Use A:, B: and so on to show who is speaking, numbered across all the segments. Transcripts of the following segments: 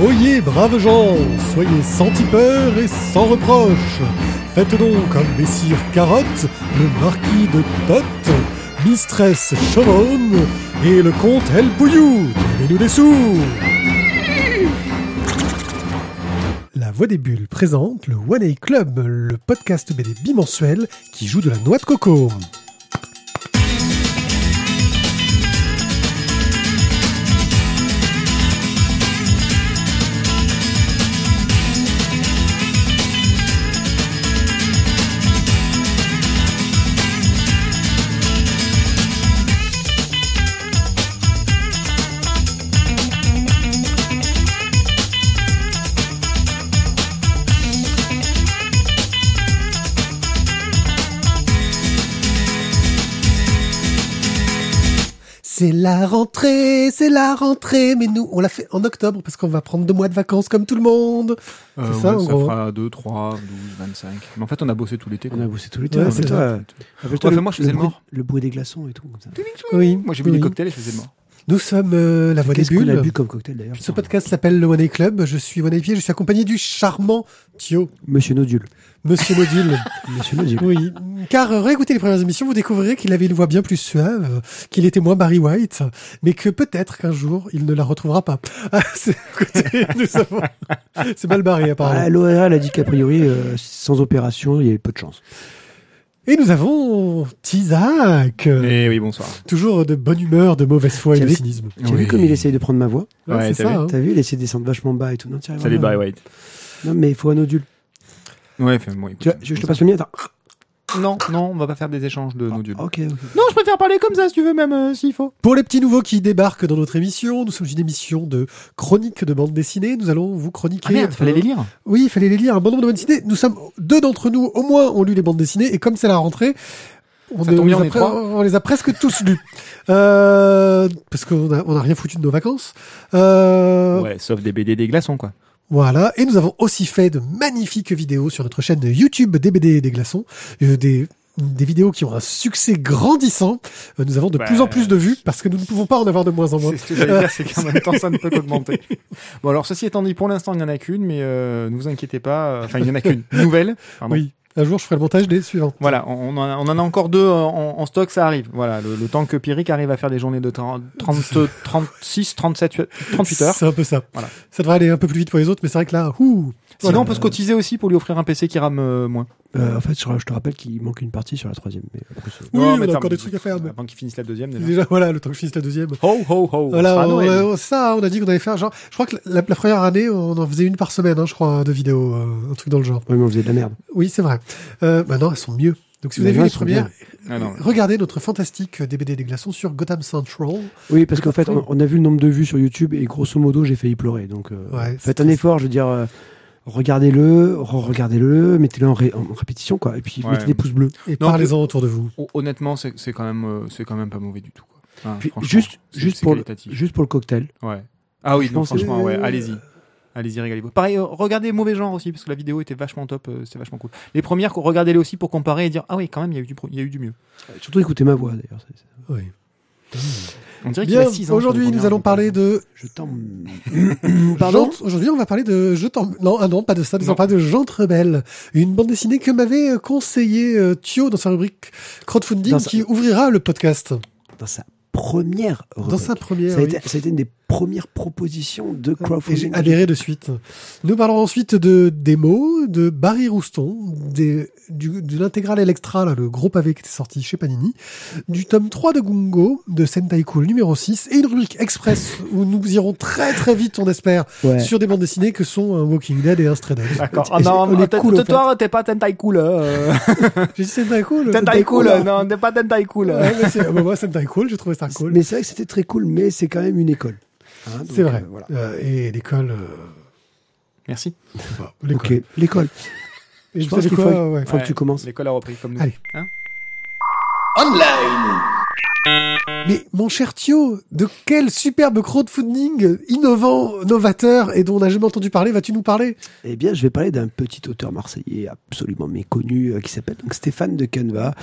A: Oyez, braves gens, soyez sans tipeur et sans reproche. Faites donc comme Messire Carotte, le marquis de Tot, Mistress Chauvonne et le comte El Pouillou. Donnez-nous des sous La Voix des Bulles présente le One A Club, le podcast BD bimensuel qui joue de la noix de coco. C'est la rentrée, c'est la rentrée, mais nous, on l'a fait en octobre parce qu'on va prendre deux mois de vacances comme tout le monde.
B: Euh,
A: C'est ça,
B: ouais,
A: en
B: ça
A: gros.
B: fera 2, 3, 12, 25. Mais en fait, on a bossé tout l'été.
C: On a bossé tout l'été.
A: Ouais, c'est
B: moi, je faisais le
C: bruit-
B: mort.
C: Le bruit des glaçons et tout. Comme ça.
A: Oui,
B: Moi, j'ai bu
A: oui.
B: des cocktails et je faisais le mort.
A: Nous sommes euh, la Voix des
C: Qu'est-ce qu'on a
A: Bulles.
C: bu comme cocktail d'ailleurs
A: Ce podcast s'appelle le One A Club. Je suis One Pied, je suis accompagné du charmant Thio,
C: Monsieur Nodule.
A: Monsieur Module.
C: Monsieur Nodule.
A: oui, car euh, réécoutez les premières émissions, vous découvrirez qu'il avait une voix bien plus suave, qu'il était moins Barry White, mais que peut-être qu'un jour il ne la retrouvera pas. Ah. C'est mal barré apparemment.
C: Ah, L'ORL a dit qu'a priori, euh, sans opération, il y avait peu de chance.
A: Et nous avons Tizak, euh,
B: Eh oui, bonsoir.
A: toujours de bonne humeur, de mauvaise foi et de cynisme.
C: Tu as vu comme il essaye de prendre ma voix
A: Ouais,
B: Ouais,
A: c'est ça.
B: vu
A: hein.
C: T'as vu, il essaie de descendre vachement bas et tout. Non,
B: Salut Barry White.
C: Non, mais il faut un Nodule.
B: Ouais, fais moi. écoute,
C: Tu vois, je, je te passe le mien. Attends.
B: Non, non, on va pas faire des échanges de nodules.
C: Ok, ok.
B: Non, je préfère parler comme ça si tu veux, même euh, s'il faut.
A: Pour les petits nouveaux qui débarquent dans notre émission, nous sommes une émission de chroniques de bande dessinée. Nous allons vous chroniquer.
B: Ah merde, fallait les lire.
A: Oui, il fallait les lire. Un bon nombre de bandes dessinées. Nous sommes deux d'entre nous, au moins, ont lu les bandes dessinées. Et comme c'est la rentrée, on,
B: Ça tombe bien,
A: les
B: on
A: a
B: est
A: on les a presque tous lus. Euh, parce qu'on a, on a rien foutu de nos vacances. Euh,
B: Ouais, sauf des BD des glaçons, quoi.
A: Voilà. Et nous avons aussi fait de magnifiques vidéos sur notre chaîne YouTube des BD et des glaçons. Euh, des, des vidéos qui ont un succès grandissant. Euh, nous avons de
B: Bah,
A: plus en plus de vues parce que nous ne pouvons pas en avoir de moins en moins.
B: C'est ce que j'allais dire, c'est qu'en même temps, ça ne peut qu'augmenter. Bon, alors, ceci étant dit, pour l'instant, il n'y en a qu'une, mais euh, ne vous inquiétez pas. Enfin, il n'y en a qu'une. Nouvelle. Pardon.
A: Oui. Un jour, je ferai le montage des suivants.
B: Voilà, on, on en a, on en a encore deux en, en stock, ça arrive. Voilà, le, le temps que Pierrick arrive à faire des journées de 30, 30, 36, 37, 38 heures.
A: C'est un peu ça.
B: Voilà.
A: Ça devrait aller un peu plus vite pour les autres, mais c'est vrai que là, ouh.
B: Sinon, on peut se cotiser aussi pour lui offrir un PC qui rame euh, moins.
C: Euh, en fait, je, je te rappelle qu'il manque une partie sur la troisième. Mais après, c'est-
A: Oui,
B: Non,
A: on
B: mais
A: a
B: attends,
A: encore des trucs à faire. mais-
B: Avant qu'il finisse la deuxième, déjà.
A: Déjà, voilà, le temps que je finisse la deuxième.
B: Ho, ho, ho.
A: Voilà,
B: on
A: on, euh, ça, on a dit qu'on allait faire genre. Je crois que la, la première année, on en faisait une par semaine, hein, je crois, de vidéos, euh, un truc dans le genre.
C: Ouais, mais on faisait de la merde.
A: Oui, c'est vrai. Euh, maintenant, elles sont mieux. Donc, si vous avez vu
C: non,
A: les premières,
B: Ah non.
A: regardez notre fantastique DBD des glaçons sur Gotham Central.
C: Oui, parce qu'en fait, on, on a vu le nombre de vues sur YouTube et grosso modo, j'ai failli pleurer. Donc, euh,
A: Ouais,
C: faites un effort, je veux dire, euh, regardez-le, re-regardez-le, mettez-le en, ré- en répétition, quoi. Et puis
B: Ouais.
C: mettez des pouces bleus.
A: Et
B: Non,
A: parlez-en autour de vous.
B: Hon- Honnêtement, c'est quand même, euh, c'est quand même pas mauvais du tout. Quoi. Enfin,
C: Puis,
B: franchement,
C: juste, juste pour, le, juste pour le cocktail.
B: Ouais. Ah oui, non, franchement, ouais, allez-y. Allez-y, régalez-vous. Pareil, euh, regardez Mauvais Genre aussi, parce que la vidéo était vachement top, euh, c'était vachement cool. Les premières, regardez-les aussi pour comparer et dire Ah oui, quand même, il y a eu du, pro- il y a eu du mieux.
C: Surtout écoutez ma voix, d'ailleurs. c'est- c'est-
A: Oui.
B: On dirait qu'il
A: Bien,
B: a 6 ans.
A: aujourd'hui, nous allons parler de.
C: Je t'en... Pardon
A: Aujourd'hui, on va parler de Je t'en- Non, ah non, pas de ça. Nous allons parler de Jean Rebelle, une bande dessinée que m'avait euh, conseillé euh, Thio dans sa rubrique crowdfunding
C: Dans sa-
A: qui ouvrira le podcast.
C: Dans sa première
A: Dans
C: rubrique.
A: sa première.
C: ça, a
A: oui.
C: été, ça a été une des premières propositions de
A: Et j'ai
C: crowdfunding.
A: adhéré de suite. Nous parlerons ensuite de démo, de Barry Rouston, des, du, de l'intégrale Electra, là, le gros pavé qui était sorti chez Panini, du tome 3 de Gungo, de Sentai Cool numéro 6, et une rubrique express où nous irons très très vite, on espère,
C: Ouais.
A: sur des bandes dessinées que sont un Walking Dead et un Stray Dogs.
B: D'accord.
C: Et
B: Ah non,
C: on est
B: t'es-
C: cool,
B: toi, t'es pas Tentai Cool. euh.
A: J'ai dit Sentai Cool.
B: Tentai Cool,
A: hein.
B: non, t'es pas Tentai Cool.
A: Ouais, mais c'est- bah, moi, Sentai Cool, j'ai trouvé ça cool.
C: Mais c'est vrai que c'était très cool, mais c'est quand même une école. Hein,
A: C'est vrai.
C: euh, voilà.
A: Euh, et l'école. euh,
B: Merci.
A: bah, l'école.
C: Ok, l'école.
A: Et
C: Je pense qu'il faut-
A: ouais.
C: Faut que tu commences.
B: L'école a repris comme nous.
A: Allez.
B: Hein
A: Mais mon cher Thio, de quel superbe crowdfunding innovant, novateur et dont on n'a jamais entendu parler vas-tu nous parler?
C: Eh bien, je vais parler d'un petit auteur marseillais absolument méconnu euh, qui s'appelle donc Stéphane de Caneva.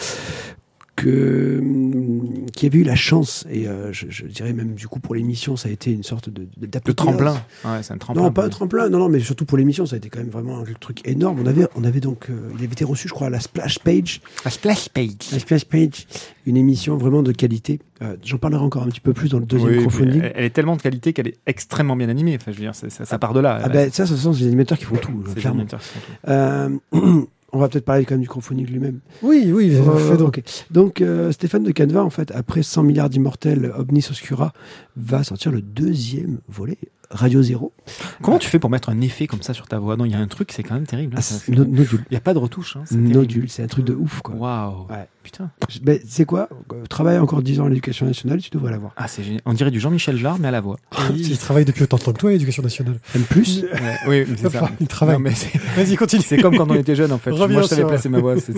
C: Que hum, qui avait eu la chance et euh, je, je dirais même du coup pour l'émission ça a été une sorte de de-
B: Le
C: d'apothéose.
B: tremplin. Ouais, c'est un tremplin.
C: Non, pas un tremplin, non, non, mais surtout pour l'émission, ça a été quand même vraiment un truc énorme. On avait, on avait donc, euh, il avait été reçu, je crois, à la Splash Page,
B: La splash page.
C: la Splash Page, une émission vraiment de qualité. Euh, J'en parlerai encore un petit peu plus dans le deuxième
B: Oui,
C: crowdfunding.
B: elle, elle est tellement de qualité qu'elle est extrêmement bien animée. Enfin, je veux dire, ça, ça part de là.
C: Ah ben ça, ce sont les animateurs qui font tout, clairement.
B: animateurs qui font tout.
C: On va peut-être parler quand même du crowdfunding lui-même.
A: Oui, oui,
C: Euh,
A: donc.
C: Donc euh, Stéphane de Caneva, en fait, après 100 milliards d'immortels, Omnis Oscura va sortir le deuxième volet, Radio Zéro.
B: Comment tu fais pour mettre un effet comme ça sur ta voix? Non, il y a un truc, c'est quand même terrible. hein,
C: Ah, no- Nodule.
B: Il n'y a pas de retouche. Hein.
C: Nodule, c'est un truc de ouf, quoi.
B: Waouh.
C: Ouais.
B: Putain.
C: Ben, c'est quoi? Travaille encore 10 ans à l'éducation nationale, tu devrais l'avoir.
B: Ah, c'est génial. On dirait du Jean-Michel Jarre, mais à la voix.
A: Il travaille depuis autant de temps que toi à l'éducation nationale.
C: M+, plus,
B: Ouais, oui, mais c'est ça.
A: Il travaille.
B: Non, mais c'est
A: Vas-y, continue.
B: c'est comme quand on était jeune, en fait.
A: Reviens
B: Moi, je savais
A: sur-
B: placer ma voix. c'est-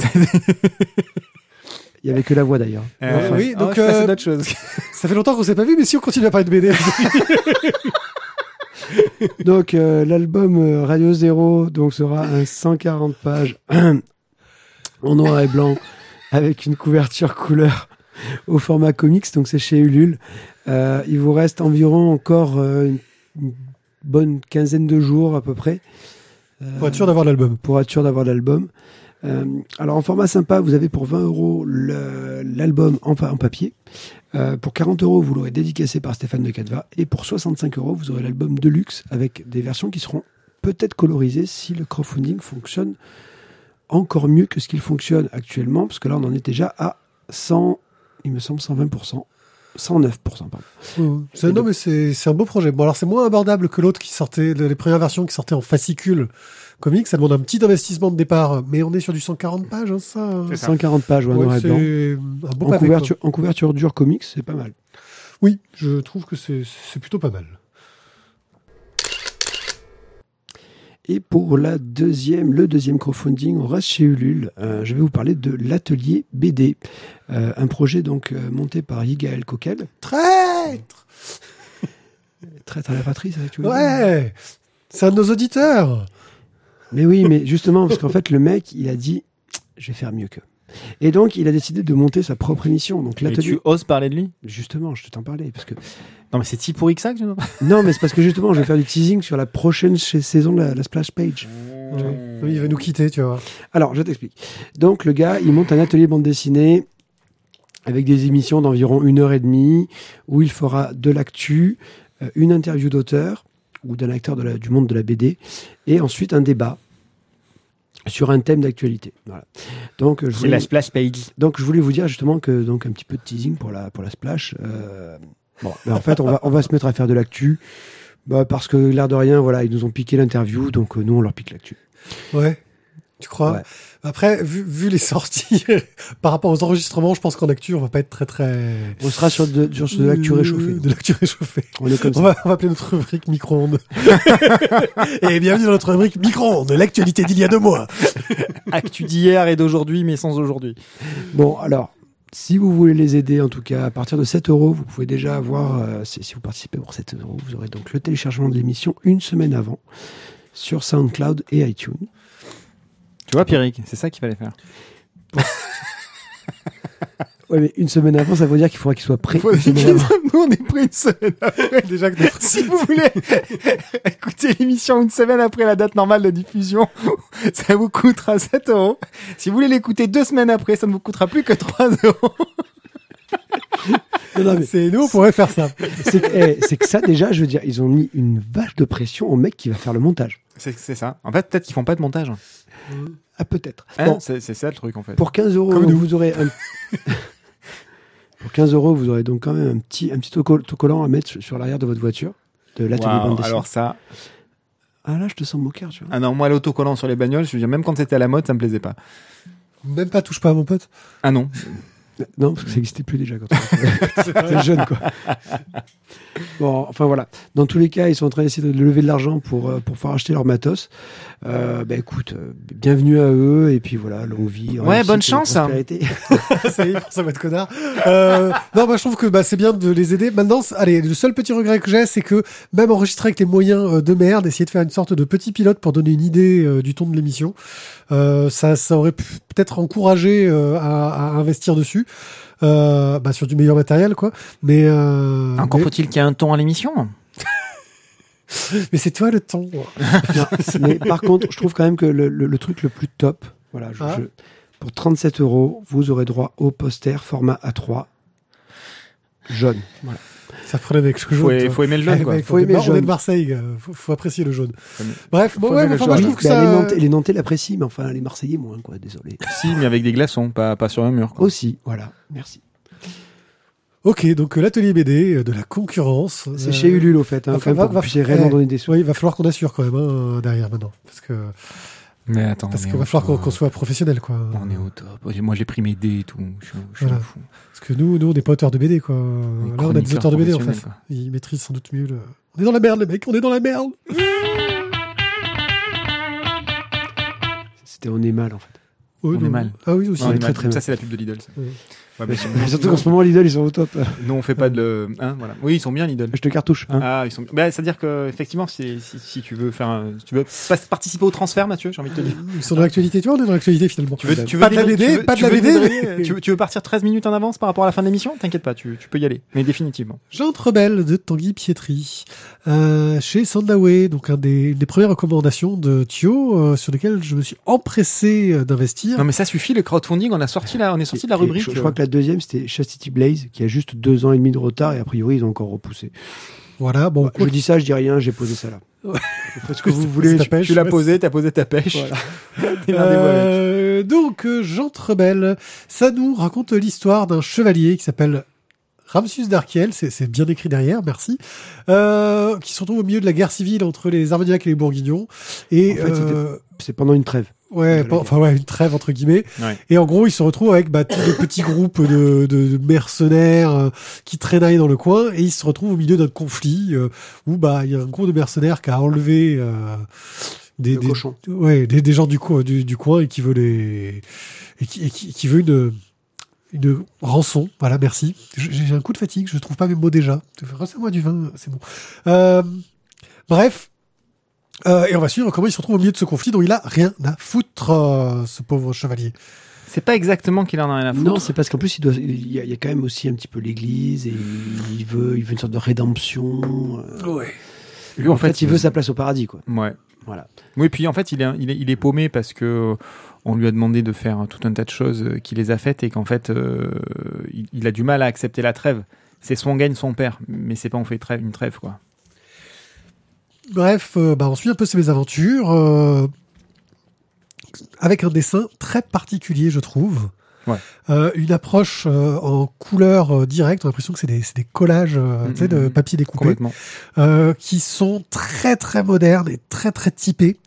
C: il y avait que la voix d'ailleurs.
B: Euh,
A: oui,
B: oh,
A: donc,
B: passais
A: euh,
B: choses.
A: Ça fait longtemps qu'on s'est pas vu, mais si on continue à parler de BD.
C: Donc euh, l'album euh, Radio Zéro donc sera un 140 pages en noir et blanc avec une couverture couleur au format comics, donc c'est chez Ulule. Euh, il vous reste environ encore euh, une, bonne quinzaine de jours à peu près. Euh,
A: Pour être sûr d'avoir l'album.
C: pour être sûr d'avoir l'album. Alors en format sympa, vous avez pour 20 euros l'album en papier. Euh, pour 40 euros, vous l'aurez dédicacé par Stéphane de Cadva. Et pour 65 euros, vous aurez l'album de luxe avec des versions qui seront peut-être colorisées si le crowdfunding fonctionne encore mieux que ce qu'il fonctionne actuellement. Parce que là, on en est déjà à 100, il me semble 120%. 109%, pardon.
A: C'est- non, mais c'est c'est un beau projet. Bon, alors c'est moins abordable que l'autre qui sortait, les premières versions qui sortaient en fascicule comics. Ça demande un petit investissement de départ, mais on est sur du 140 pages, hein, ça. hein.
B: Ça.
C: 140 pages, ouais,
A: Ouais,
C: noir et
A: c'est
C: blanc.
A: un beau
C: En
A: pavé,
C: couverture, en couverture dure comics, c'est pas mal.
A: Oui, je trouve que c'est plutôt pas mal.
C: Et pour la deuxième, le deuxième crowdfunding, on reste chez Ulule. Euh, je vais vous parler de l'atelier BD, Euh, un projet donc euh, monté par Yigael Coquel.
A: Traître
C: Traître à la patrie, ça tu veux
A: Ouais C'est un de nos auditeurs
C: Mais oui, mais justement, parce qu'en fait, le mec, il a dit, je vais faire mieux qu'eux. Et donc, il a décidé de monter sa propre émission. Donc,
B: Et
C: l'atelier.
B: tu oses parler de lui?
C: Justement, je t'en parlais. Parce que...
B: Non, mais c'est si pourri que ça que tu nous
C: Non, mais c'est parce que justement, je vais faire du teasing sur la prochaine saison de la, la Splash Page.
A: Oui, Il va nous quitter, tu vois.
C: Alors, je t'explique. Donc, le gars, il monte un atelier bande dessinée avec des émissions d'environ une heure et demie où il fera de l'actu, euh, une interview d'auteur ou d'un acteur de la- du monde de la BD et ensuite un débat sur un thème d'actualité. Voilà. Donc, je
B: C'est
C: voulais,
B: la splash page.
C: donc, je voulais vous dire justement que donc un petit peu de teasing pour la pour la splash. euh, bon, ben, en fait, on va on va se mettre à faire de l'actu. Bah, parce que l'air de rien, voilà, ils nous ont piqué l'interview, donc euh, nous on leur pique l'actu.
A: Ouais. Tu crois?
C: Ouais.
A: Après, vu, vu les sorties par rapport aux enregistrements, je pense qu'en actu, on va pas être très très.
C: On sera sur de, sur de l'actu réchauffée.
A: De l'actu réchauffée.
C: On est comme ça.
A: On va, on va appeler notre rubrique micro-ondes. et bienvenue dans notre rubrique micro-ondes, l'actualité d'il y a deux mois.
B: Actu d'hier et d'aujourd'hui, mais sans aujourd'hui.
C: Bon, alors, si vous voulez les aider, en tout cas, à partir de 7 euros, vous pouvez déjà avoir, euh, si, si vous participez pour 7 euros, vous aurez donc le téléchargement de l'émission une semaine avant sur SoundCloud et iTunes.
B: Tu vois, Pierrick, c'est ça qu'il fallait faire.
C: Ouais, mais une semaine avant, ça veut dire qu'il faudra qu'il soit prêt.
B: Faut
C: une semaine
B: dire
C: avant.
B: que Nous, on est prêts une semaine après.
A: Déjà que notre-
B: Si vous voulez écouter l'émission une semaine après la date normale de diffusion, ça vous coûtera 7 euros. Si vous voulez l'écouter deux semaines après, ça ne vous coûtera plus que 3 euros.
C: Non, non, mais
A: c'est nous, on pourrait faire ça.
C: c'est que, eh, c'est que ça, déjà, je veux dire, ils ont mis une vache de pression au mec qui va faire le montage.
B: C'est c'est ça. En fait, peut-être qu'ils font pas de montage.
C: Ah, peut-être.
B: Hein
C: Bon,
B: c'est c'est ça le truc, en fait.
C: pour 15 euros, vous aurez un... Pour 15 euros, vous aurez donc quand même un petit, un petit auto- autocollant à mettre sur, sur l'arrière de votre voiture, de l'atelier
B: Waouh,
C: bande dessinée.
B: alors ça.
C: Ah là, je te sens moqueur, tu vois.
B: Ah non, moi, l'autocollant sur les bagnoles, je veux dire, même quand c'était à la mode, ça me plaisait pas.
A: Même pas touche pas à mon pote.
B: Ah non.
C: Non, parce que ça n'existait plus déjà quand on était jeune, quoi. Bon, enfin voilà. Dans tous les cas, ils sont en train d'essayer de lever de l'argent pour, euh, pour pouvoir acheter leur matos. Euh, bah écoute, euh, bienvenue à eux, et puis voilà, longue vie.
B: Ouais,
C: réussite
B: bonne chance.
C: prospérité.
A: ça y est, pour ça va être connard. Euh, non, moi je trouve que bah, c'est bien de les aider. Maintenant, allez, le seul petit regret que j'ai, c'est que même enregistrer avec les moyens euh, de merde, essayer de faire une sorte de petit pilote pour donner une idée euh, du ton de l'émission, euh, ça, ça aurait pu peut-être encouragé euh, à, à investir dessus. Euh, bah, sur du meilleur matériel, quoi. Mais euh,
B: Encore
A: mais,
B: faut-il qu'il y ait un ton à l'émission.
A: mais c'est toi le ton.
C: Mais par contre, je trouve quand même que le, le- le truc le plus top, voilà, je-
A: Ah.
C: je- pour 37 euros, vous aurez droit au poster format A3 jaune. Voilà.
A: Ça prenait avec que je
B: Faut, aimer le jaune, quoi.
A: mec,
C: Faut
A: on est
C: aimer
A: de
C: le
A: Mar- on est
C: jaune.
A: de Marseille, faut, faut apprécier le jaune. Bref, bon,
B: faut
A: ouais,
B: aimer
A: mais
B: le
A: enfin, moi, je
B: jaune.
A: trouve que
C: Ben,
A: ça.
C: les, Nantais, les Nantais l'apprécient, mais enfin les Marseillais moins, quoi. Désolé.
B: Si, mais avec des glaçons, pas, pas sur un mur. Quoi.
C: Aussi, voilà. Merci.
A: Ok, donc euh, l'atelier BD euh, de la concurrence.
C: C'est
A: euh,
C: chez Ulule au fait, hein,
A: va- va- va- eh, il va falloir qu'on assure quand même hein, derrière maintenant, parce que
B: Mais attends,
A: parce qu'il va falloir qu'on soit professionnel, quoi.
B: On est au top. Moi, j'ai pris mes dés et tout. Je, suis- je suis
A: Voilà.
B: un fou.
A: Parce que nous, nous, on n'est pas auteurs de BD, quoi. Là, on a des auteurs de BD en fait.
B: quoi.
A: Ils maîtrisent sans doute mieux. Le... On est dans la merde, les mecs. On est dans la merde.
C: C'était on est mal en fait.
B: On est mal.
A: Ah oui, aussi.
B: Non, on est
C: très,
B: mal.
C: très mal.
B: Ça, c'est la pub de Lidl. ça.
A: Ouais,
B: mais
C: Mais surtout qu'en ce moment, Lidl, ils sont au top.
B: nous, on fait pas de. Hein, voilà. Oui, ils sont bien Lidl.
C: Je te cartouche. Hein.
B: Ah, ils sont. Bah, c'est-à-dire que effectivement, si, si, si tu veux faire, un- si tu veux participer au transfert, Mathieu, j'ai envie de te dire.
A: Ils sont dans l'actualité, tu vois, on est dans l'actualité finalement.
B: Tu veux, tu veux
A: Pas de la BD, pas de
B: tu
A: la
B: veux
A: BD,
B: tu, partir 13 minutes en avance par rapport à la fin de l'émission? T'inquiète pas, tu, tu peux y aller. Mais définitivement.
A: Jean Rebelle de Tanguy Pietri, euh, chez Sandaway, donc un des, des premières recommandations de Thio, euh, sur lesquelles je me suis empressé euh, d'investir.
B: Non, mais ça suffit, le crowdfunding, on a sorti là, on est sorti de la rubrique.
C: Je, je crois que la deuxième, c'était Chastity Blaze, qui a juste deux ans et demi de retard, et a priori, ils ont encore repoussé.
A: Voilà, bon,
C: je dis ça, je dis rien, j'ai posé ça là.
A: Ouais.
C: Vous faites ce que vous voulez.
A: pêche,
B: tu l'as posé, t'as posé ta pêche.
C: Voilà.
A: Euh, donc, euh, Jean Rebelle, ça nous raconte l'histoire d'un chevalier qui s'appelle Ramsus Darkiel, c'est bien écrit derrière, merci, euh, qui se retrouve au milieu de la guerre civile entre les Armagnacs et les Bourguignons. Et
C: En fait, c'était-
A: euh,
C: C'est pendant une trêve.
A: Ouais, enfin ouais, une trêve entre guillemets.
B: Ouais.
A: Et en gros, il se retrouve avec bah, tous les petits groupes de, de, de mercenaires euh, qui traînaillent dans le coin, et il se retrouve au milieu d'un conflit euh, où bah il y a un groupe de mercenaires qui a enlevé euh, des, des, ouais, des, des gens du, co- du, du coin et qui veut les et qui, et qui, qui veut une une rançon. Voilà, merci. J'ai j'ai un coup de fatigue, je trouve pas mes mots déjà. Renseigne-moi du vin, c'est bon. Euh, bref. Euh, et on va suivre comment il se retrouve au milieu de ce conflit dont il a rien à foutre, euh, ce pauvre chevalier.
B: C'est pas exactement qu'il en a rien à foutre.
C: Non, c'est parce qu'en plus, il, doit, il, y a, il y a quand même aussi un petit peu l'église, et il veut, il veut une sorte de rédemption. euh.
A: Ouais.
B: Lui,
C: en fait, il veut sa place au paradis, quoi.
B: Ouais.
C: Voilà.
B: Oui, puis en fait, il est, il est, il est paumé parce que on lui a demandé de faire tout un tas de choses qu'il les a faites et qu'en fait, euh, il, il a du mal à accepter la trêve. C'est son gagne, son père, mais c'est pas on fait une trêve, quoi.
A: Bref, euh, bah, on suit un peu ses mésaventures euh, avec un dessin très particulier, je trouve.
B: Ouais.
A: Euh, une approche euh, en couleur euh, directe. On a l'impression que c'est des, collages
B: Mm,
A: de
B: mm,
A: papier découpé euh, qui sont très très modernes et très très typés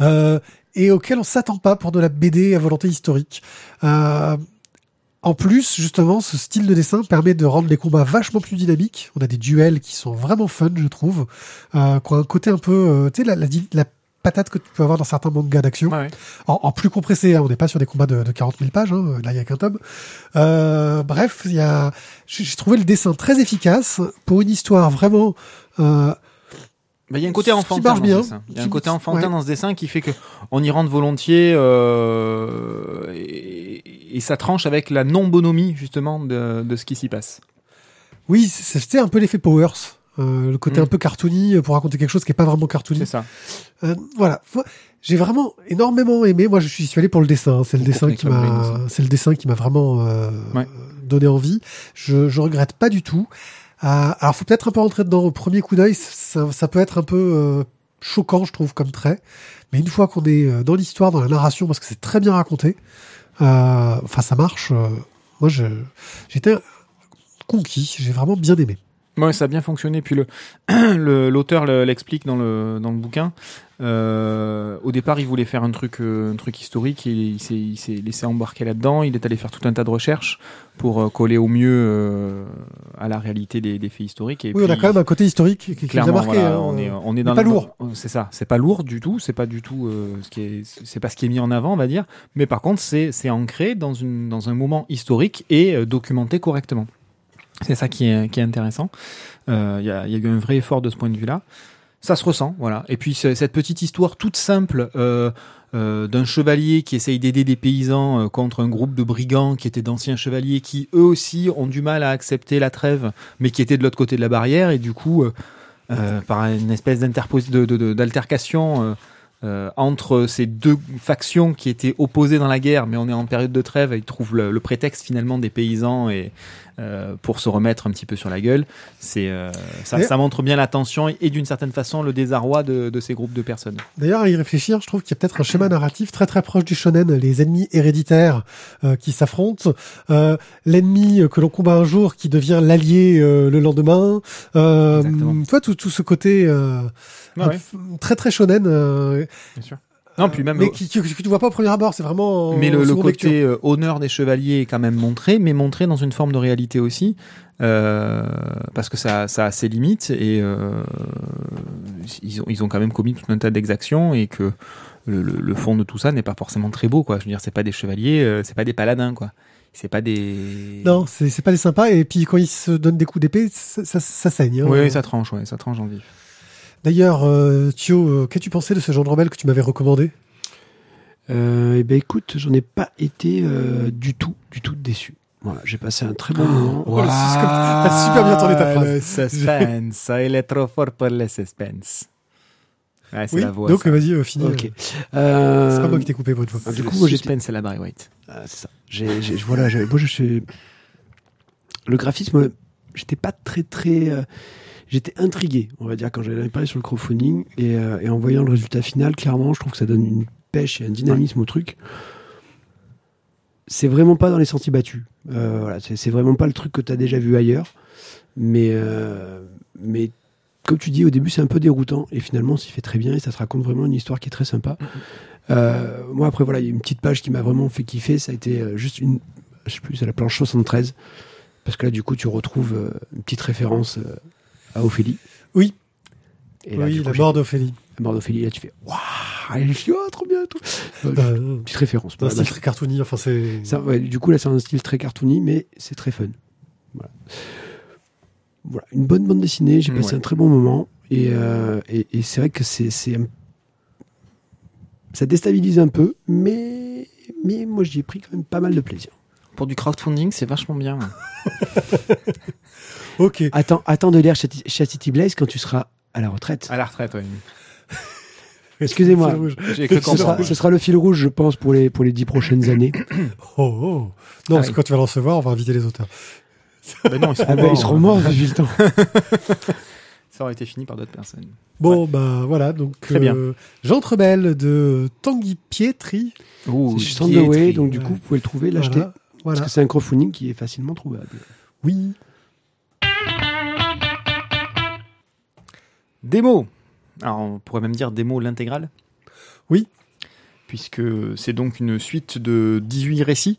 A: euh, et auxquels on s'attend pas pour de la BD à volonté historique. En plus, justement, ce style de dessin permet de rendre les combats vachement plus dynamiques. On a des duels qui sont vraiment fun, je trouve, euh, qui ont un côté un peu, euh, tu sais, la, la, la patate que tu peux avoir dans certains mangas d'action
B: Ouais, ouais.
A: en, en plus compressé. Hein, on n'est pas sur des combats de, de 40 000 pages. Hein, là, il y a qu'un tome. Euh, bref, il y a. J'ai trouvé le dessin très efficace pour une histoire vraiment. Euh,
B: Bah, il y a un côté enfantin dans
A: bien.
B: ce dessin. Il y a un
A: Qui-
B: côté enfantin
A: ouais.
B: dans ce dessin qui fait que on y rentre volontiers euh, et, et ça tranche avec la non-bonhomie justement de, de ce qui s'y passe.
A: oui, c'était un peu l'effet Powers. Euh, le côté
B: Mm.
A: un peu cartoony euh, pour raconter quelque chose qui est pas vraiment cartoony.
B: C'est ça.
A: Euh, voilà. J'ai vraiment énormément aimé. Moi, je suis allé pour le dessin. C'est le dessin qui m'a, c'est le dessin qui m'a vraiment euh,
B: Ouais.
A: donné envie. Je, je regrette pas du tout. Euh, alors, faut peut-être un peu rentrer dedans au premier coup d'œil. Ça, ça peut être un peu euh, choquant, je trouve, comme trait. Mais une fois qu'on est euh, dans l'histoire, dans la narration, parce que c'est très bien raconté, enfin, ça marche. euh, moi, j'étais conquis. J'ai vraiment bien aimé.
B: Ouais, ça a bien fonctionné. Puis l'auteur le- l'explique dans le dans le bouquin. Euh, au départ, il voulait faire un truc euh, un truc historique. Et il s'est il s'est laissé embarquer là-dedans. Il est allé faire tout un tas de recherches pour euh, coller au mieux à la réalité des, des faits historiques. Et
A: oui, on a
B: puis,
A: quand même un côté historique qui, nous a marqué.
B: voilà,
A: hein.
B: on est on est dans
A: pas
B: le-
A: lourd.
B: C'est ça. C'est pas lourd du tout. C'est pas du tout ce qui est c'est pas ce qui est mis en avant, on va dire. Mais par contre, c'est ancré dans une dans un moment historique et documenté correctement. C'est ça qui est, qui est intéressant. Il y, a, il y a eu un vrai effort de ce point de vue-là. Ça se ressent, voilà. Et puis cette petite histoire toute simple euh, euh, d'un chevalier qui essaye d'aider des paysans euh, contre un groupe de brigands qui étaient d'anciens chevaliers qui eux aussi ont du mal à accepter la trêve, mais qui étaient de l'autre côté de la barrière et du coup, par une espèce d'altercation. Euh, entre ces deux factions qui étaient opposées dans la guerre, mais on est en période de trêve, et ils trouvent le, le prétexte finalement des paysans et euh, pour se remettre un petit peu sur la gueule. C'est euh, ça, ça montre bien la tension et d'une certaine façon le désarroi de, de ces groupes de personnes.
A: D'ailleurs, à y réfléchir, je trouve qu'il y a peut-être un schéma narratif très très proche du shonen, les ennemis héréditaires euh, qui s'affrontent, euh, l'ennemi euh, que l'on combat un jour qui devient l'allié euh, le lendemain. Euh, vois, tout, tout ce côté euh,
B: Ouais,
A: un- très très shonen, euh,
B: Bien sûr. Non, puis même
A: mais qui, qui- que tu vois pas au premier abord, c'est vraiment en
B: mais le, le
A: lecture.
B: côté euh, honneur des chevaliers est quand même montré, mais montré dans une forme de réalité aussi, euh, parce que ça, ça a ses limites et euh, ils, ont, ils ont quand même commis tout un tas d'exactions et que le, le- le fond de tout ça n'est pas forcément très beau, quoi. Je veux dire, c'est pas des chevaliers, c'est pas des paladins, quoi. C'est pas des.
A: Non, c'est pas les sympas. Et puis quand ils se donnent des coups d'épée, ça, ça, ça saigne. hein.
B: Oui, oui, ça tranche, ouais, ça tranche en vif.
A: D'ailleurs, euh, Thio, euh, qu'as-tu pensé de ce genre de rebelle que tu m'avais recommandé?
C: Euh, eh ben écoute, j'en ai pas été euh, du tout, du tout déçu. Voilà, j'ai passé un très bon moment.
A: Oh. T'as super bien tourné ta phrase.
B: Le suspense, il est trop fort pour le suspense. Ouais, c'est
A: Oui,
B: la voix.
A: donc vas-y, euh.
C: Euh,
A: C'est pas moi qui t'ai coupé pour une fois.
C: Ah, du
B: le
C: coup, moi,
B: suspense, c'est la Barry White.
C: Ah, c'est ça. J'ai, j'ai- voilà, moi je suis. Le graphisme, j'étais pas très très. euh, j'étais intrigué, on va dire, quand j'avais parlé sur le crowdfunding et, euh, et en voyant le résultat final, clairement, je trouve que ça donne une pêche et un dynamisme au truc. C'est vraiment pas dans les sentiers battus. Euh, voilà, c'est, vraiment pas le truc que tu as déjà vu ailleurs. Mais, euh, mais comme tu dis, au début, c'est un peu déroutant et finalement, s'y fait très bien et ça te raconte vraiment une histoire qui est très sympa. Euh, moi, après, voilà, il y a une petite page qui m'a vraiment fait kiffer. Ça a été juste une, je sais plus, c'est la planche 73. Parce que là, du coup, tu retrouves une petite référence à Ophélie.
A: Oui.
C: Et là,
A: oui, la mort d'Ophélie.
C: la mort d'Ophélie, là, tu fais Waouh je dis, oh, trop bien, tout. Euh,
A: Euh,
C: petite référence.
A: un style
C: bah,
A: très cartoony, enfin c'est...
C: ça, ouais, du coup, là, c'est un style très cartoony, mais c'est très fun. Voilà. Voilà, une bonne bande dessinée. J'ai passé
B: Ouais.
C: un très bon moment. Et, euh, et, et c'est vrai que c'est, ça déstabilise un peu, mais, mais moi, j'y ai pris quand même pas mal de plaisir.
B: Pour du crowdfunding, c'est vachement bien.
A: Ok.
C: Attends, attends de lire Chati- Chastity Blaze quand tu seras à la retraite.
B: À la retraite, oui.
C: Excusez-moi.
B: J'ai cru
C: Ce sera, ce sera le fil rouge, je pense, pour les, pour les dix prochaines années.
A: Oh, oh. Non, parce que
B: oui.
A: quand tu vas le recevoir, on va inviter les auteurs.
B: Ben non, ils seront
C: Ah ben,
B: morts.
C: ils seront morts depuis le temps.
B: Ça aurait été fini par d'autres personnes.
A: Bon, bah voilà, donc
B: Très bien.
A: euh, J'entre-belle de Tanguy Pietri.
B: Ouh,
C: C'est Sandaway,
B: Pietri.
C: donc du
A: ouais.
C: coup, vous pouvez le trouver, l'acheter.
A: Voilà.
C: Parce
A: voilà.
C: que c'est un crowdfunding qui est facilement trouvable.
A: Oui.
B: Démo. Alors, on pourrait même dire démo l'intégrale.
A: Oui.
B: Puisque c'est donc une suite de 18 récits.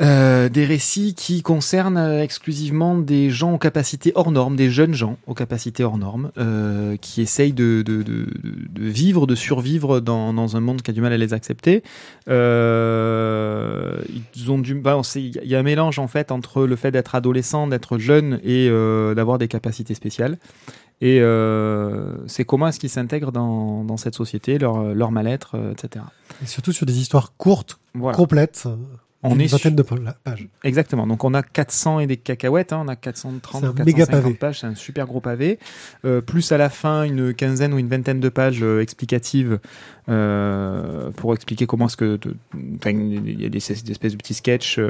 B: Euh, des récits qui concernent euh, exclusivement des gens aux capacités hors normes, des jeunes gens aux capacités hors normes, euh, qui essayent de, de, de, de vivre, de survivre dans, dans un monde qui a du mal à les accepter. Euh, ils ont du, bah, il y a un mélange en fait entre le fait d'être adolescent, d'être jeune et d'avoir des capacités spéciales. Et euh, c'est comment est-ce qu'ils s'intègrent dans, dans cette société, leur, leur mal-être, euh, etc.
A: Et surtout sur des histoires courtes,
B: Voilà.
A: complètes.
B: On
A: d'une
B: est
A: vingtaine de pages.
B: Exactement. Donc on a 400 et des cacahuètes, hein, on a 430,
A: C'est un
B: 450
A: méga pavé.
B: pages, c'est un super gros pavé. Euh, plus à la fin une quinzaine ou une vingtaine de pages euh, explicatives euh, pour expliquer comment est-ce que, il y a des, des espèces de petits sketchs,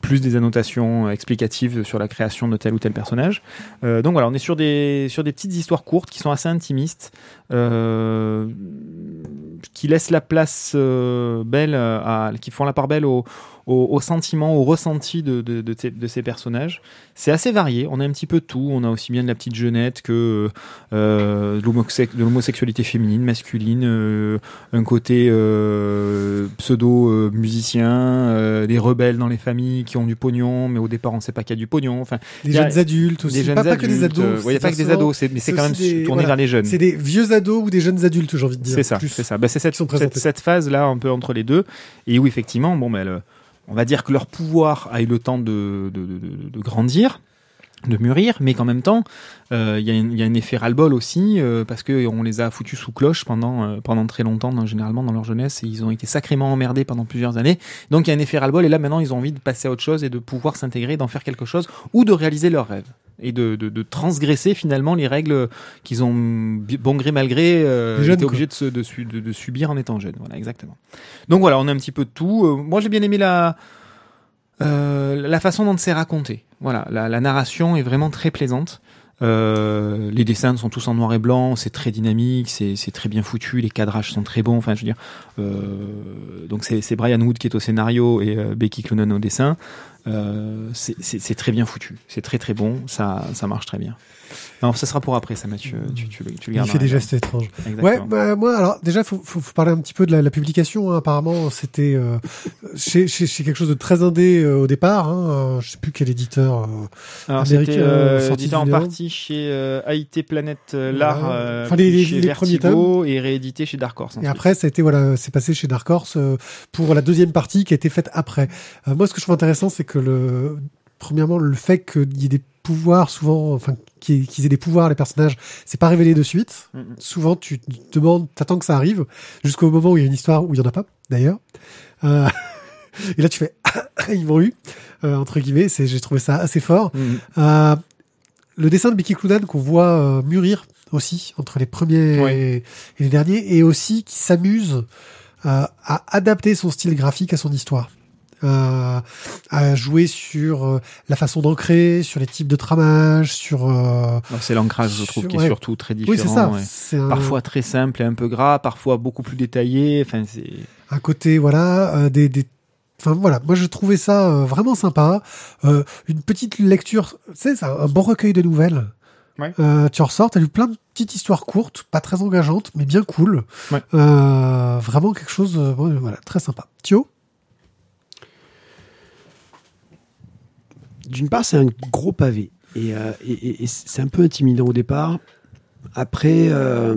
B: plus des annotations explicatives sur la création de tel ou tel personnage. Donc voilà, on est sur des sur des petites histoires courtes qui sont assez intimistes, qui laissent la place belle à, qui font la part belle au au, au sentiment, au ressenti de, de, de, ces- de ces personnages. C'est assez varié, on a un petit peu tout, on a aussi bien de la petite jeunette que euh, de l'homosex- de l'homosexualité féminine, masculine, euh, un côté euh, pseudo-musicien, des rebelles dans les familles qui ont du pognon, mais au départ on sait pas qu'il y a du pognon, enfin
A: Des jeunes adultes aussi.
B: des jeunes
A: pas, que des ados.
B: ouais, pas que des ados, mais c'est quand même
A: des-
B: tourné
A: voilà.
B: vers les jeunes.
A: C'est des vieux ados ou des jeunes adultes, j'ai envie de dire.
B: C'est ça, c'est ça. Bah, c'est cette, phase-là, un peu entre les deux. Et où, effectivement, bon, le- on va dire que leur pouvoir a eu le temps de, grandir. De mûrir, mais qu'en même temps, euh, il y, a un- il y a un effet ras-le-bol aussi, euh, parce que on les a foutus sous cloche pendant, euh, pendant très longtemps, dans- généralement dans leur jeunesse, et ils ont été sacrément emmerdés pendant plusieurs années. Donc il y a un effet ras-le-bol, et là maintenant ils ont envie de passer à autre chose et de pouvoir s'intégrer, d'en faire quelque chose, ou de réaliser leurs rêves, et de, de, de transgresser finalement les règles qu'ils ont bon gré mal gré euh, été obligés de, se- de, de- subir en étant jeunes. Voilà, exactement. Donc voilà, on a un petit peu de tout. Moi j'ai bien aimé la euh, la façon dont c'est raconté. Voilà, la, narration est vraiment très plaisante. Euh, les dessins sont tous en noir et blanc, c'est très dynamique, c'est très bien foutu, les cadrages sont très bons. Enfin, je veux dire, euh, donc c'est Brian Wood qui est au scénario et Becky Cloonan au dessin. C'est très bien foutu, c'est très très bon, ça ça marche très bien. Non, ça sera pour après, ça, Mathieu. Tu, tu, tu le
A: Il
B: garderas.
A: fait des gestes étranges.
B: Exactement.
A: Ouais, bah, moi, alors déjà, faut, faut, faut parler un petit peu de la, la publication. hein. Apparemment, c'était euh, chez, chez, chez quelque chose de très indé euh, au départ. Hein. Euh, Je sais plus quel éditeur. euh,
B: Alors
A: Américain,
B: c'était euh,
A: sorti
B: en partie chez euh, AIT Planète euh, l'art,
A: Ouais.
B: euh,
A: Enfin, les- les-
B: chez
A: les premiers
B: et réédité chez Dark Horse.
A: Et après, ça a été voilà, c'est passé chez Dark Horse euh, pour la deuxième partie qui a été faite après. Euh, moi, ce que je trouve intéressant, c'est que le premièrement le fait qu'il y ait des pouvoirs souvent, enfin qu'ils aient des pouvoirs les personnages, c'est pas révélé de suite.
B: Mm, mm.
A: Souvent, tu te demandes, t'attends que ça arrive jusqu'au moment où il y a une histoire où il y en a pas d'ailleurs. Euh, et là, tu fais, ils m'ont eu euh, entre guillemets. C'est, j'ai trouvé ça assez fort.
B: Mhm.
A: Euh, le dessin de Becky Cloonan qu'on voit mûrir aussi entre les premiers
B: Ouais.
A: et, les derniers, et aussi qui s'amuse à adapter son style graphique à son histoire. Euh, à jouer sur euh, la façon d'ancrer, sur les types de tramage, sur... euh,
B: C'est l'ancrage, je trouve, qui est surtout très différent.
A: Oui, c'est ça.
B: ouais.
A: C'est un,
B: Parfois très simple et un peu gras, parfois beaucoup plus détaillé. Enfin, c'est.
A: un côté, voilà, euh, des... des Enfin voilà, moi je trouvais ça euh, vraiment sympa. Euh, une petite lecture, tu sais, c'est un, un bon recueil de nouvelles.
B: Ouais.
A: Euh, tu en ressors, t'as lu plein de petites histoires courtes, pas très engageantes, mais bien cool.
B: Ouais.
A: Euh, vraiment quelque chose, euh, voilà, très sympa. Thio?
C: D'une part, c'est un gros pavé. Et, euh, et- et- et c'est un peu intimidant au départ. Après, euh,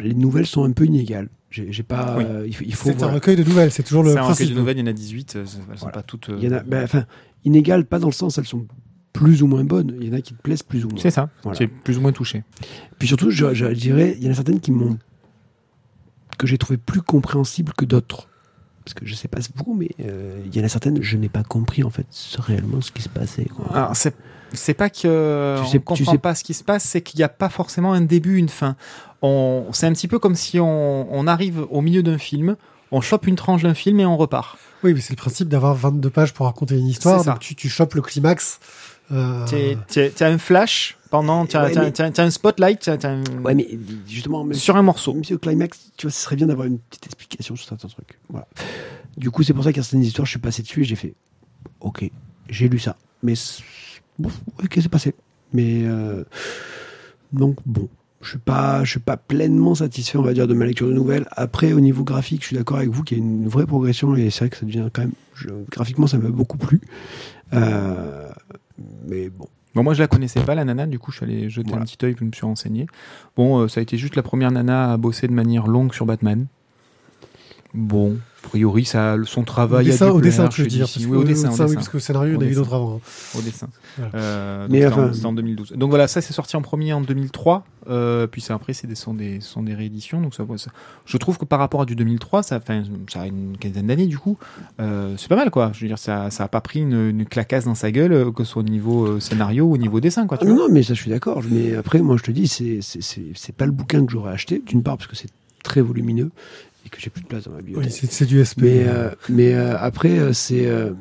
C: les nouvelles sont un peu inégales. J'ai j'ai pas.
B: Oui.
C: euh, il faut.
A: C'est un recueil de nouvelles, c'est toujours le
B: C'est un recueil de nouvelles, il y en a 18, euh, elles sont
C: Voilà.
B: pas toutes.
C: Il y en a. ben, enfin, inégales, pas dans le sens elles sont plus ou moins bonnes. Il y en a qui te plaisent plus ou moins.
B: C'est ça,
C: Voilà.
B: c'est plus ou moins touché.
C: Puis surtout, je, je dirais, il y en a certaines qui m'ont que j'ai trouvé plus compréhensibles que d'autres. Parce que je sais pas vous, mais euh, il y en a certaines, je n'ai pas compris en fait réellement ce qui se passait. quoi.
B: Alors, c'est c'est pas que
C: Tu sais-
B: on comprend
C: tu sais-
B: pas ce qui se passe, c'est qu'il n'y a pas forcément un début, une fin. On, c'est un petit peu comme si on, on arrive au milieu d'un film, on chope une tranche d'un film et on repart.
A: Oui, mais c'est le principe d'avoir 22 pages pour raconter une histoire. Donc tu, tu chopes le climax. Euh,
B: t'as un flash pendant, t'as
C: Ouais, mais-
B: un spotlight un-
C: Ouais, mais justement, même
B: sur un morceau.
C: Au climax, tu vois, ce serait bien d'avoir une petite explication sur certains trucs. Voilà. Du coup, c'est pour ça qu'à certaines histoires, je suis passé dessus et j'ai fait Ok, j'ai lu ça. Mais bon, ok, c'est passé. Mais euh, donc, bon, je suis pas, je suis pas pleinement satisfait, on va dire, de ma lecture de nouvelles. Après, au niveau graphique, je suis d'accord avec vous qu'il y a une vraie progression et c'est vrai que ça devient quand même. je- graphiquement, ça m'a beaucoup plu. Euh, mais bon.
B: Bon, moi, je la connaissais pas, la nana, du coup, je suis allé jeter
C: Voilà.
B: un petit œil, puis je me suis renseigné. Bon, euh, ça a été juste la première nana à bosser de manière longue sur Batman. Bon, a priori, ça, son
A: au
B: travail
A: dessin,
B: a
A: au dessin, tu veux dire. Parce
B: Oui, au dessin, au
A: oui, parce que le scénario, il y en
B: Au
A: a eu d'autres avant. hein.
B: au dessin.
A: Voilà.
B: Euh,
C: Mais
B: en-
C: enfin-
B: c'était en 2012. Donc voilà, ça c'est sorti en premier en 2003. Euh, puis ça, après, c'est des, sont des, sont des rééditions. Donc ça, ouais, ça- je trouve que par rapport à du 2003, ça, ça a une quinzaine d'années du coup. Euh, c'est pas mal quoi. Je veux dire, ça, ça a pas pris une, une clacasse dans sa gueule, que ce soit au niveau scénario ou au niveau dessin quoi.
C: Ah
B: Tu
C: non,
B: vois
C: non, mais ça, je suis d'accord. Mais après, moi, je te dis, c'est pas le bouquin que j'aurais acheté. D'une part, parce que c'est très volumineux et que j'ai plus de place dans ma
A: Oui,
C: bibliothèque.
A: c'est c'est du SP.
C: mais euh, mais euh, après, euh, c'est euh,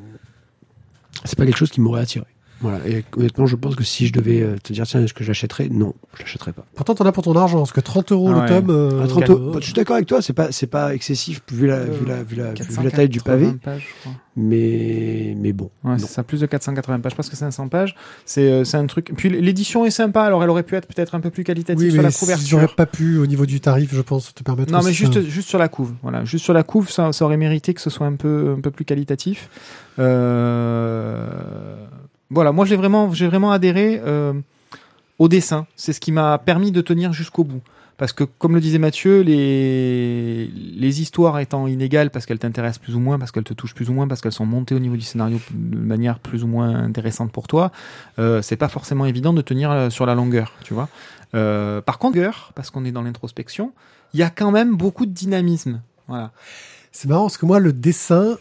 C: c'est pas quelque chose qui m'aurait attiré. Voilà. Et honnêtement, je pense que si je devais euh, te dire, tiens, est-ce que je l'achèterais? Non, je l'achèterais pas.
A: Pourtant, t'en as pour ton argent, parce que 30 euros
B: Ah
A: le tome. euh,
C: 30
A: euh,
C: euros, bah, je suis d'accord avec toi, c'est pas, c'est pas excessif vu la, vu la, vu la, vu la taille du
B: 480
C: pavé,
B: pages, je crois.
C: mais, mais bon.
B: Ouais, c'est ça, plus de 480 pages, 500 pages. C'est euh, c'est un truc. Puis l'édition est sympa, alors elle aurait pu être peut-être un peu plus qualitative
A: Oui,
B: sur
A: mais
B: la couverture.
A: j'aurais pas pu, au niveau du tarif, je pense, te permettre.
B: Non, mais juste,
A: ça.
B: juste sur la couve. Voilà, juste sur la couve, ça, ça aurait mérité que ce soit un peu, un peu plus qualitatif. Euh, Voilà, moi j'ai vraiment, j'ai vraiment adhéré. Euh... au dessin. C'est ce qui m'a permis de tenir jusqu'au bout. Parce que, comme le disait Mathieu, les, les histoires étant inégales parce qu'elles t'intéressent plus ou moins, parce qu'elles te touchent plus ou moins, parce qu'elles sont montées au niveau du scénario de manière plus ou moins intéressante pour toi, euh, c'est pas forcément évident de tenir euh, sur la longueur, tu vois. Par contre, parce qu'on est dans l'introspection, il y a quand même beaucoup de dynamisme. Voilà.
A: C'est marrant parce que moi, le dessin,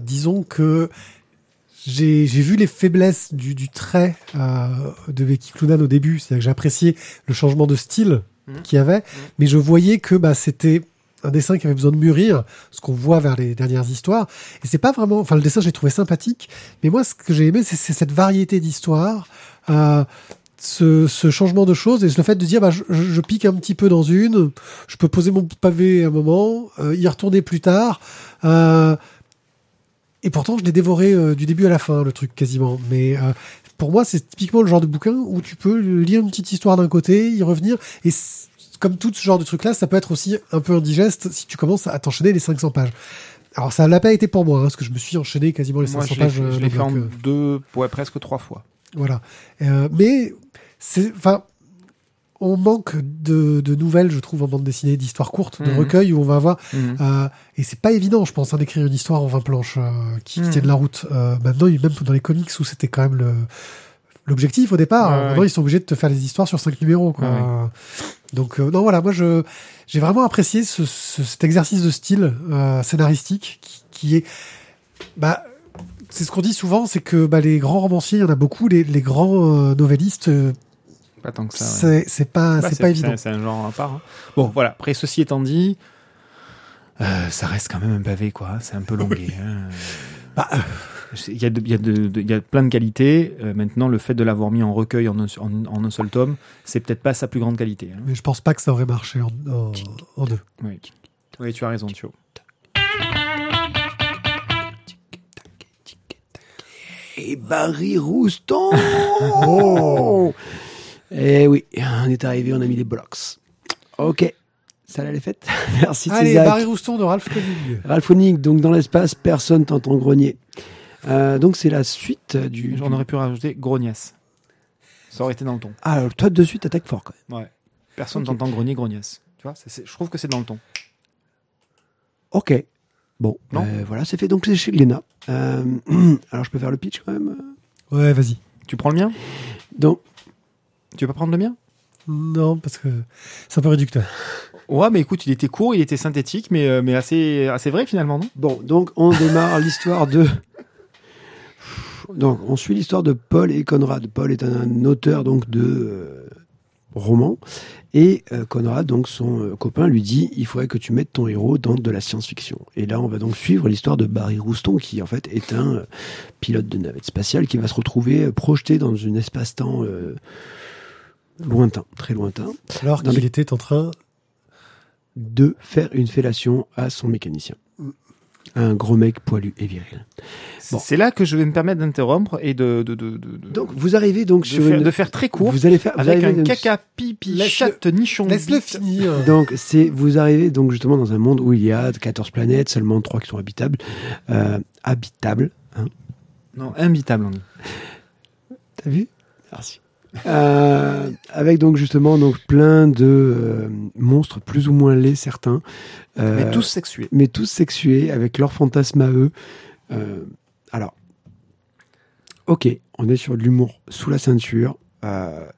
A: disons que j'ai vu les faiblesses du, du trait euh, de Becky Cloonan au début. C'est-à-dire que j'appréciais le changement de style
B: Mhm.
A: qu'il y avait, mais je voyais que bah, c'était un dessin qui avait besoin de mûrir, ce qu'on voit vers les dernières histoires. Et c'est pas vraiment, enfin le dessin j'ai trouvé sympathique, mais moi ce que j'ai aimé c'est c'est cette variété d'histoires, euh, ce, ce changement de choses et le fait de dire bah, je, je pique un petit peu dans une, je peux poser mon pavé un moment, euh, y retourner plus tard. Euh, et pourtant, je l'ai dévoré euh, du début à la fin, le truc quasiment. Mais euh, pour moi, c'est typiquement le genre de bouquin où tu peux lire une petite histoire d'un côté, y revenir. Et comme tout ce genre de truc-là, ça peut être aussi un peu indigeste si tu commences à t'enchaîner les 500 pages. Alors, ça l'a pas été pour moi, hein, parce que je me suis enchaîné quasiment les
B: Moi,
A: 500
B: je l'ai
A: pages. euh,
B: je l'ai
A: d'un
B: fait en
A: euh,
B: deux, ouais, presque trois fois.
A: voilà. Euh, mais c'est, enfin, on manque de, de nouvelles, je trouve, en bande dessinée, d'histoires courtes, de
B: Mhm.
A: recueils où on va avoir
B: Mhm.
A: euh, et c'est pas évident, je pense, hein, d'écrire une histoire en 20 planches euh, qui, qui
B: Mhm.
A: tienne la route. Euh, maintenant, même dans les comics où c'était quand même le l'objectif au départ,
B: Ouais, ouais.
A: maintenant ils sont obligés de te faire les histoires sur 5 numéros. Quoi.
B: Ouais,
A: Donc euh, non, voilà, moi je j'ai vraiment apprécié ce, ce- cet exercice de style euh, scénaristique qui, qui est bah c'est ce qu'on dit souvent, c'est que bah, les grands romanciers, il y en a beaucoup, les, les grands euh, novellistes, euh,
B: Pas tant que ça. ouais.
A: c'est pas
B: Bah,
A: c'est pas évident.
B: C'est un genre à part. hein. Bon, voilà. Après, ceci étant dit, euh, ça reste quand même un pavé, quoi. C'est un peu longué. hein.
A: Bah, euh,
B: Il y, a de- il y, a de- de- il y a plein de qualités. Euh, maintenant, le fait de l'avoir mis en recueil en un, en- en un seul tome, c'est peut-être pas sa plus grande qualité. hein.
A: Mais je pense pas que ça aurait marché en, en, en deux.
B: Oui. oui, tu as raison, Thio.
C: Et Barry Rouston Oh Eh oui, on est arrivé, on a mis les blocks. Ok, ça l'est faite. Merci
A: Allez,
C: Césac.
A: Barry Rouston de Ralph Koenig.
C: Ralphonique, donc dans l'espace, personne t'entend grogner. Euh, donc c'est la suite du...
B: On aurait pu rajouter grognasse. Ça aurait été dans le ton.
C: Ah, alors toi de suite t'attaques fort quand même.
B: Ouais. Personne
C: Ok.
B: t'entend grogner, grognasse. Tu vois, je trouve que c'est dans le ton.
C: Ok. Bon,
B: Non.
C: euh, voilà, c'est fait. Donc c'est chez Glénat. Euh, alors je peux faire le pitch quand même?
A: Ouais, vas-y.
B: Tu prends le mien?
C: Donc,
B: Tu veux pas prendre le mien?
A: Non, parce que c'est un peu réducteur.
B: Ouais, mais écoute, il était court, il était synthétique, mais, euh, mais assez, assez vrai finalement, non?
C: Bon, donc on démarre l'histoire de... Donc on suit l'histoire de Paul et Conrad. Paul est un auteur donc de euh, romans et euh, Conrad, donc son euh, copain, lui dit il faudrait que tu mettes ton héros dans de la science-fiction. Et là, on va donc suivre l'histoire de Barry Rouston, qui en fait est un pilote de navette spatiale qui va se retrouver projeté dans un espace-temps lointain, très lointain,
A: Alors qu'il
C: les-
A: était en train.
C: de faire une fellation à son mécanicien. Un gros mec poilu et viril. Bon.
B: C'est là que je vais me permettre d'interrompre et de, de, de, de, de-
C: Donc vous arrivez donc
B: de
C: sur
B: faire,
C: une...
B: de faire très court,
C: Vous allez faire...
B: avec un caca, pipi, chatte, nichon,
A: Laisse-le finir.
C: Donc, c'est, vous arrivez donc justement dans un monde où il y a 14 planètes, seulement 3 qui sont habitables. Euh, habitables, hein.
B: Non, imbitable, on dit.
C: T'as vu? Merci. Euh, avec donc justement donc plein de euh, monstres plus ou moins laids certains, Euh,
B: Mais tous sexués.
C: mais tous sexués avec leurs fantasmes à eux. Alors, ok, on est sur de l'humour sous la ceinture,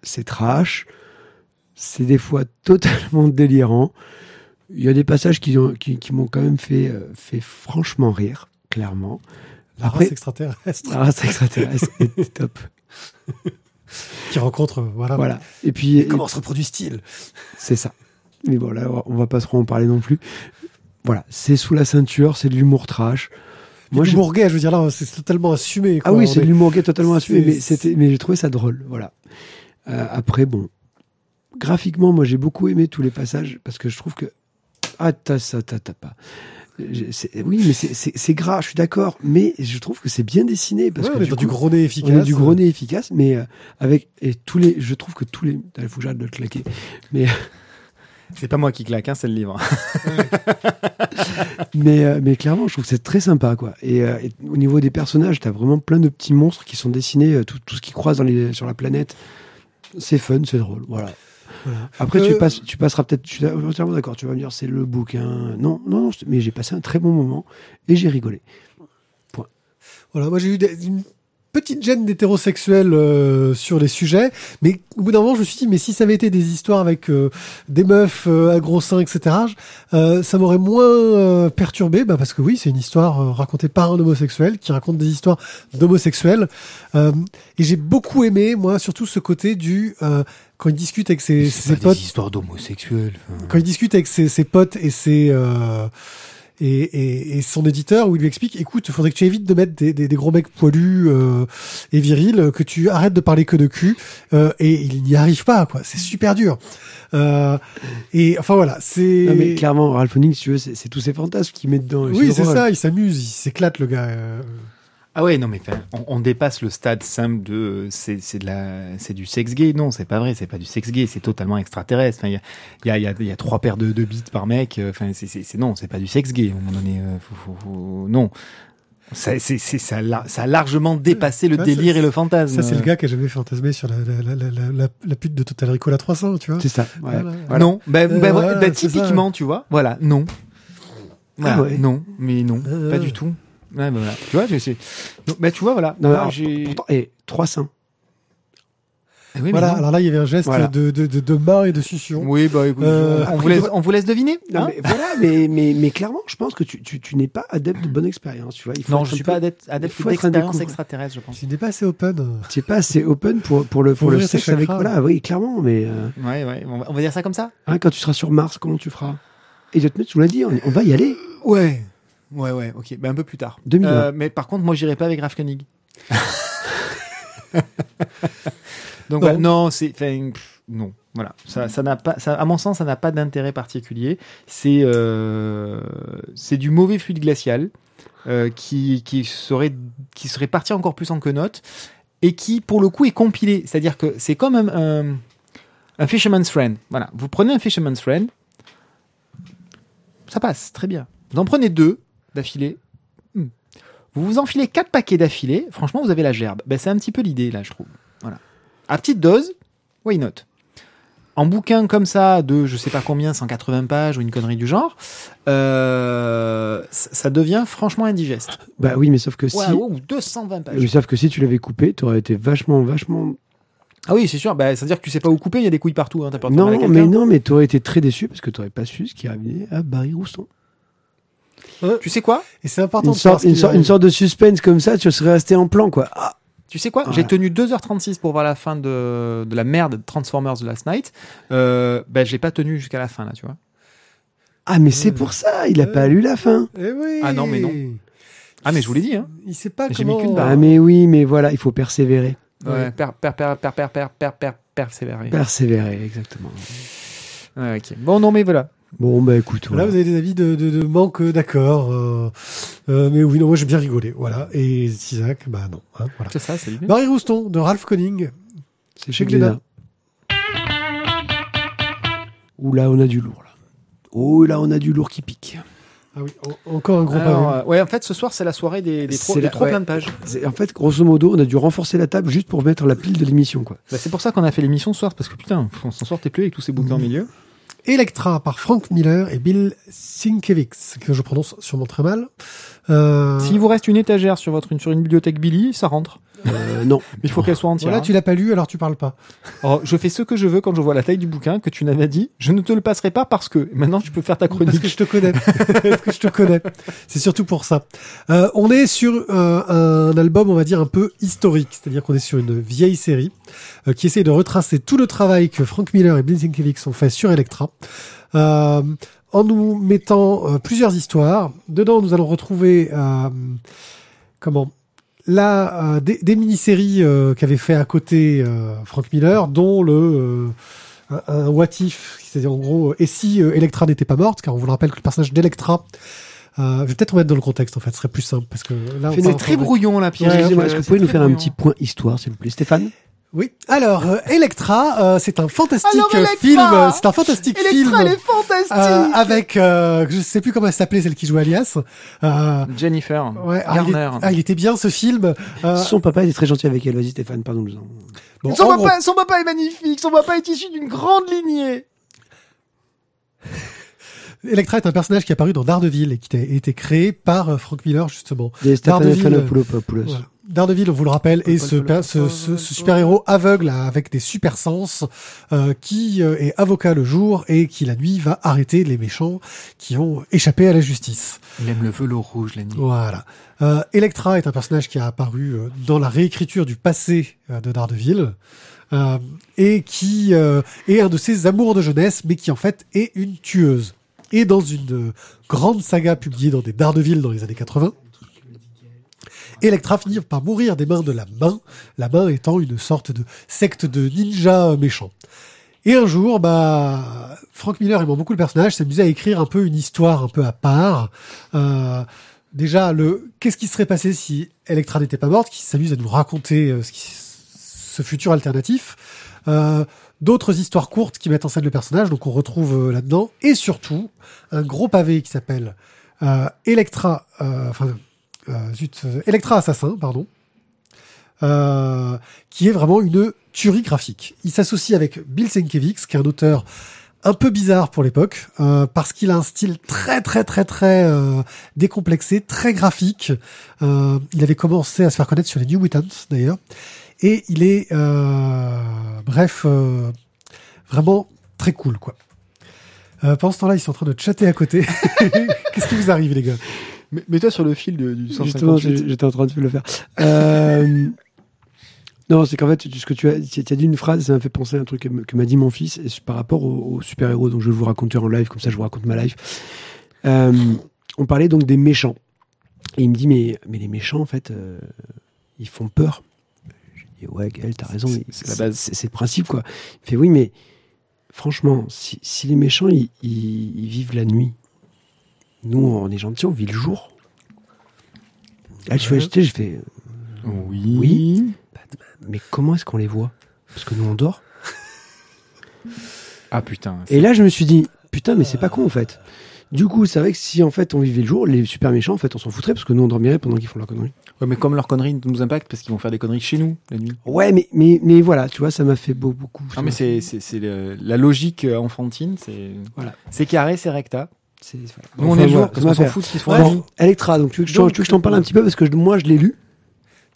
C: c'est trash, c'est des fois totalement délirant. Il y a des passages qui, ont- qui, qui m'ont quand même fait, fait franchement rire, clairement.
A: La
C: Après,
A: race extraterrestre
C: la race extraterrestre est top.
A: qui rencontre. Voilà.
C: Voilà. Et puis,
A: Et comment se reproduisent-ils
C: C'est ça. Mais bon, là, on va pas trop en parler non plus. Voilà, c'est sous la ceinture, c'est de l'humour trash.
A: Moi, l'humour gay, je veux dire, là, c'est totalement assumé.
C: Ah oui, c'est
A: est-
C: de l'humour gay totalement assumé, mais, c'était, mais j'ai trouvé ça drôle. Voilà. Euh, après, bon, graphiquement, moi, j'ai beaucoup aimé tous les passages parce que je trouve que. Ah, t'as ça, t'as pas. Oui, mais c'est, c'est, c'est gras, je suis d'accord, mais je trouve que c'est bien dessiné parce
A: Ouais,
C: que
A: on est
C: du
A: dans
C: coup,
A: du gros nez
C: on
A: efficace.
C: est du gros nez efficace, mais euh, avec et tous les, je trouve que tous les, il faut que j'arrête de le claquer, mais
B: C'est pas moi qui claque, hein, c'est le livre.
C: mais, euh, mais clairement, je trouve que c'est très sympa, quoi. Et, euh, et au niveau des personnages, t'as vraiment plein de petits monstres qui sont dessinés, euh, tout, tout ce qui croise dans les, sur la planète. C'est fun, c'est drôle. Voilà.
A: Voilà.
C: Après,
A: Euh,
C: tu, passes, tu passeras peut-être. Je suis entièrement d'accord. Tu vas me dire, c'est le bouquin. Non, non, non. Mais j'ai passé un très bon moment et j'ai rigolé.
A: Voilà, moi j'ai eu des- une petite gêne d'hétérosexuels euh, sur les sujets, mais au bout d'un moment je me suis dit, mais si ça avait été des histoires avec euh, des meufs euh, à gros seins, etc., ça m'aurait moins perturbé, bah, parce que oui, c'est une histoire racontée par un homosexuel qui raconte des histoires d'homosexuels. Et j'ai beaucoup aimé, moi, surtout ce côté du... quand il discute avec ses, ses potes,
B: des histoires d'homosexuels. enfin.
A: quand il discute avec ses, ses potes et ses euh, et, et, et son éditeur où il lui explique écoute faudrait que tu évites de mettre des, des, des gros mecs poilus euh, et virils que tu arrêtes de parler que de cul euh, et il n'y arrive pas quoi c'est super dur euh, et enfin voilà c'est
C: Non, mais clairement, Ralph Honning, si tu veux, c'est tous ces fantasmes qu'il met dedans.
A: oui c'est ça il s'amuse il s'éclate le gars euh.
B: Ah ouais, non mais on, on dépasse le stade simple de euh, c'est c'est de la c'est du sexe gay. Non, c'est pas vrai, c'est pas du sexe gay, c'est totalement extraterrestre. Enfin, il y a il y a, il y, a, il y a trois paires de, de bites par mec. euh, Enfin, c'est c'est non, c'est pas du sexe gay. À un moment donné, euh, faut, faut, faut- non. Ça, c'est, c'est, ça, a lar- ça a largement dépassé le
A: Ouais,
B: délire
A: ça-
B: et le fantasme.
A: ça c'est le gars qui a jamais fantasmé sur la, la, la, la, la, la pute de Total Recall à 300 tu vois
C: C'est ça. ouais.
A: Voilà.
C: Voilà.
B: Non, ben,
A: Euh,
B: ben,
A: voilà,
B: ben, typiquement, tu vois, voilà, non. Voilà,
C: Ah ouais.
B: Non, mais non,
A: Euh.
B: pas du tout. Ouais, ben voilà. Tu vois. Donc, ben, tu vois, voilà.
C: Non, alors,
B: j'ai.
C: pourtant, et trois seins.
B: Eh oui, mais
A: voilà
B: non.
A: alors là il y avait un geste
C: Voilà.
A: de, de, de, de main et de succion
B: Oui, bah écoute,
A: Euh,
B: on, vous laisse, on vous laisse deviner
C: Non,
B: hein
C: mais voilà, mais, mais, mais clairement, je pense que tu, tu, tu n'es pas adepte de bonne expérience. Tu vois, il faut
B: Non, je
C: un
B: suis
C: peu-
B: pas adepte, adepte
C: faut être un
B: d'expérience extraterrestre, je pense.
A: tu n'es pas assez open
C: Tu n'es pas assez open pour, pour le,
A: Faut
C: pour le sexe avec. Voilà, oui, clairement, mais euh,
B: Ouais, ouais, on va, on va dire ça comme ça
C: hein, quand tu seras sur Mars, comment tu feras? Et je te mets, tu l'as dit, on, on va y aller.
B: Ouais. Ouais, ouais, ok. Ben, un peu plus tard.
C: 2020.
B: Euh, mais par contre, moi, j'irai pas avec Ralph Koenig. Donc,
A: Non.
B: c'est, non, voilà. Ça, ça n'a pas, ça, à mon sens, ça n'a pas d'intérêt particulier. C'est, euh, c'est du mauvais fluide glacial euh, qui, qui serait, qui serait parti encore plus en quenotte et qui, pour le coup, est compilé. C'est-à-dire que c'est comme un, un, un fisherman's friend. Voilà. Vous prenez un fisherman's friend, ça passe très bien. Vous en prenez deux d'affilée. hmm. Vous vous enfilez quatre paquets d'affilée. Franchement, vous avez la gerbe. Ben, c'est un petit peu l'idée là, je trouve. Voilà. À petite dose, why not? En bouquin comme ça de je sais pas combien, 180 pages ou une connerie du genre, euh, ça devient franchement indigeste.
C: Bah oui, mais sauf que si.
B: Ou 220 pages.
C: Oui, sauf que si tu l'avais coupé, tu aurais été vachement, vachement.
B: Ah oui, c'est sûr. Bah, c'est-à-dire que tu sais pas où couper, il y a des couilles partout. Hein, t'as peur de à
C: Non, mais non, mais tu aurais été très déçu parce que tu n'aurais pas su ce qui arrivait à Barry Rouston.
B: Tu sais quoi
A: et c'est important
C: Une
A: de
C: sorte, une, sorte, une
A: arrive.
C: sorte de suspense comme ça, tu serais resté en plan, quoi. Ah,
B: Tu sais quoi
C: Voilà.
B: J'ai tenu 2h36 pour voir la fin de, de la merde de Transformers de Last Night. Euh, ben, j'ai pas tenu jusqu'à la fin, là, tu vois.
C: ah, mais c'est pour ça, il a pas lu la fin.
A: Eh oui.
B: Ah non, mais non. Ah, mais je vous l'ai dit, hein.
A: Il sait pas
B: J'ai mis
A: comment.
B: qu'une barre.
C: Ah, mais oui, mais voilà, il faut persévérer.
A: Ouais.
B: Ouais, per, per, per, per, per, per, per, per, persévérer.
C: Persévérer, exactement.
B: Ouais, ok. Bon, non, mais voilà.
C: Bon, bah écoute,
A: Là,
C: voilà.
A: vous avez des avis de, de, de manque d'accord. euh, euh, mais oui, non, moi j'ai bien rigolé. Voilà. Et Isaac, bah non. hein, voilà.
B: C'est ça, c'est l'idée.
A: Marie Rouston de Ralph Conning.
C: c'est
A: chez Glénat.
C: Ouh là, on a du lourd, là. Oh là, on a du lourd qui pique.
A: Ah oui, en- encore un gros
B: Alors,
A: pavé.
B: euh, ouais, en fait, ce soir, c'est la soirée des, des, trop, des
C: la-
B: trop
C: ouais.
B: plein de pages.
C: En fait, grosso modo, on a dû renforcer la table juste pour mettre la pile de l'émission, quoi.
B: Bah, c'est pour ça qu'on a fait l'émission ce soir, parce que putain, on s'en sortait plus avec tous ces bouquins au
A: Mhm.
B: milieu.
A: Electra par Frank Miller et Bill Sienkiewicz, que je prononce sûrement très mal. Euh,
B: S'il vous reste une étagère sur, votre, sur une bibliothèque Billy, ça rentre.
C: Euh, non.
B: Mais il faut qu'elle soit entière.
A: Voilà,
B: hein.
A: tu l'as pas lu, alors tu parles pas.
B: Alors, je fais ce que je veux quand je vois la taille du bouquin que tu n'avais dit. Je ne te le passerai pas parce que maintenant tu peux faire ta
A: Parce que
B: chronique.
A: je te connais. Parce que je te connais. C'est surtout pour ça. Euh, on est sur euh, un album, on va dire, un peu historique. C'est-à-dire qu'on est sur une vieille série euh, qui essaie de retracer tout le travail que Frank Miller et Sienkiewicz ont fait sur Electra. Euh, en nous mettant euh, plusieurs histoires. Dedans, nous allons retrouver euh, comment? Là euh, des, des mini-séries euh, qu'avait fait à côté euh, Frank Miller, dont le euh, un, un what if, c'est-à-dire en gros, et si euh, Electra n'était pas morte, car on vous le rappelle que le personnage d'Electra, euh, je vais peut-être remettre dans le contexte en fait, ce serait plus simple parce que là,
B: C'est très brouillon là, Pierre. Euh,
C: est-ce que vous pouvez nous faire un petit point histoire, s'il vous plaît? Stéphane?
A: Oui. Alors, euh, Electra, euh, c'est un fantastique
D: Alors, Electra
A: film. euh, C'est un fantastique film.
D: Electra, elle est fantastique
A: euh, avec, euh, je sais plus comment elle s'appelait, celle qui jouait Alias. Euh,
B: Jennifer
A: ouais, ah, il, est-
B: Garner.
A: ah, il était bien ce film. Euh,
C: Son papa était très gentil avec elle. Vas-y Stéphane, pardon.
A: bon,
D: son,
A: gros,
D: papa, son papa est magnifique, son papa est issu d'une grande lignée.
A: Electra est un personnage qui est apparu dans Daredevil et qui a été créé par Frank Miller justement. Daredevil,
C: Fanopoulos.
A: Voilà. Daredevil, on vous le rappelle, est ce, ce, ce- ce super-héros aveugle avec des super sens euh, qui euh, est avocat le jour et qui la nuit va arrêter les méchants qui ont échappé à la justice.
B: Il aime le velours rouge la nuit.
A: Voilà. Euh, Electra est un personnage qui a apparu euh, dans la réécriture du passé euh, de Daredevil euh, et qui euh, est un de ses amours de jeunesse, mais qui en fait est une tueuse. Et dans une grande saga publiée dans des Daredevil dans les années 80, Electra finit par mourir des mains de la main, la main étant une sorte de secte de ninjas méchants. Et un jour, bah, Frank Miller aimant beaucoup le personnage, s'amusait à écrire un peu une histoire un peu à part. Euh, déjà, le qu'est-ce qui serait passé si Electra n'était pas morte, qui s'amuse à nous raconter euh, ce, qui- ce futur alternatif. Euh, D'autres histoires courtes qui mettent en scène le personnage, donc on retrouve euh, là-dedans. Et surtout, un gros pavé qui s'appelle euh, Electra, enfin, zut, euh, Electra Assassin, pardon, euh, qui est vraiment une tuerie graphique. Il s'associe avec Bill Sienkiewicz, qui est un auteur un peu bizarre pour l'époque, euh, parce qu'il a un style très très très très euh, décomplexé, très graphique. Euh, il avait commencé à se faire connaître sur les New Mutants d'ailleurs, et il est, euh, bref, euh, vraiment très cool quoi. Euh, pendant ce temps-là, ils sont en train de chatter à côté. Qu'est-ce qui vous arrive les gars?
B: Mais- Mets-toi sur le fil de- du
C: Justement,
B: 158.
C: j'ai- j'étais en train de le faire. Euh, non, c'est qu'en fait, tu- ce que tu as, tu as dit une phrase, ça m'a fait penser à un truc que, m'a dit mon fils, et par rapport aux, aux super-héros, donc je vais vous raconter en live, comme ça je vous raconte ma life. Euh, on parlait donc des méchants. Et il me dit, mais, mais les méchants, en fait, euh, ils font peur. J'ai dit, ouais, Gaël, t'as raison.
B: C'est- c'est la base.
C: C'est c'est le principe, quoi. Il fait, oui, mais franchement, si, si les méchants, ils, ils- ils vivent la nuit, nous, on est gentils, on vit le jour. Là, je fais acheter, je fais,
B: Oui.
C: Oui. mais comment est-ce qu'on les voit? Parce que nous, on dort.
B: Ah putain.
C: Et là, je me suis dit, putain, mais c'est pas con, en fait. Du coup, c'est vrai que si, en fait, on vivait le jour, les super méchants, en fait, on s'en foutrait, parce que nous, on dormirait pendant qu'ils font leur connerie.
B: Ouais, mais comme leur connerie nous impacte parce qu'ils vont faire des conneries chez nous la nuit.
C: Ouais, mais, mais, mais voilà, tu vois, ça m'a fait beau, beaucoup. ça
B: Non mais
C: m'a fait-
B: c'est c'est c'est le- la logique euh, enfantine, c'est
C: Voilà.
B: c'est carré, c'est recta.
C: C'est- voilà.
B: Nous on est
C: voilà,
B: parce qu'on s'en fout de ce qu'ils font
A: Ouais.
C: Electra, donc tu veux que je, t'en-
A: Donc,
C: je parle un petit peu, parce que je- moi, je l'ai lu.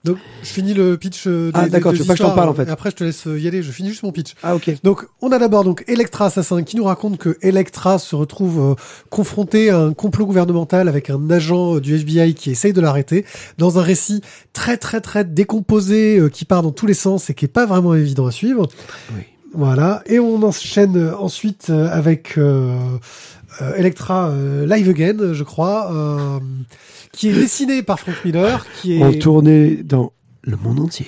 A: Donc, je finis le pitch. euh,
C: Ah,
A: des-
C: d'accord,
A: des
C: tu veux pas que je t'en parle, en fait.
A: Et après, je te laisse euh, y aller. Je finis juste mon pitch.
C: Ah, ok.
A: Donc, on a d'abord donc Electra Assassin qui nous raconte que Electra se retrouve euh, confrontée à un complot gouvernemental avec un agent euh, du FBI qui essaye de l'arrêter dans un récit très très très décomposé euh, qui part dans tous les sens et qui est pas vraiment évident à suivre.
C: Oui.
A: Voilà. Et on enchaîne ensuite avec euh, Electra euh, Live Again, je crois, euh, qui est dessiné par Frank Miller, qui est
C: En tournée dans le monde entier.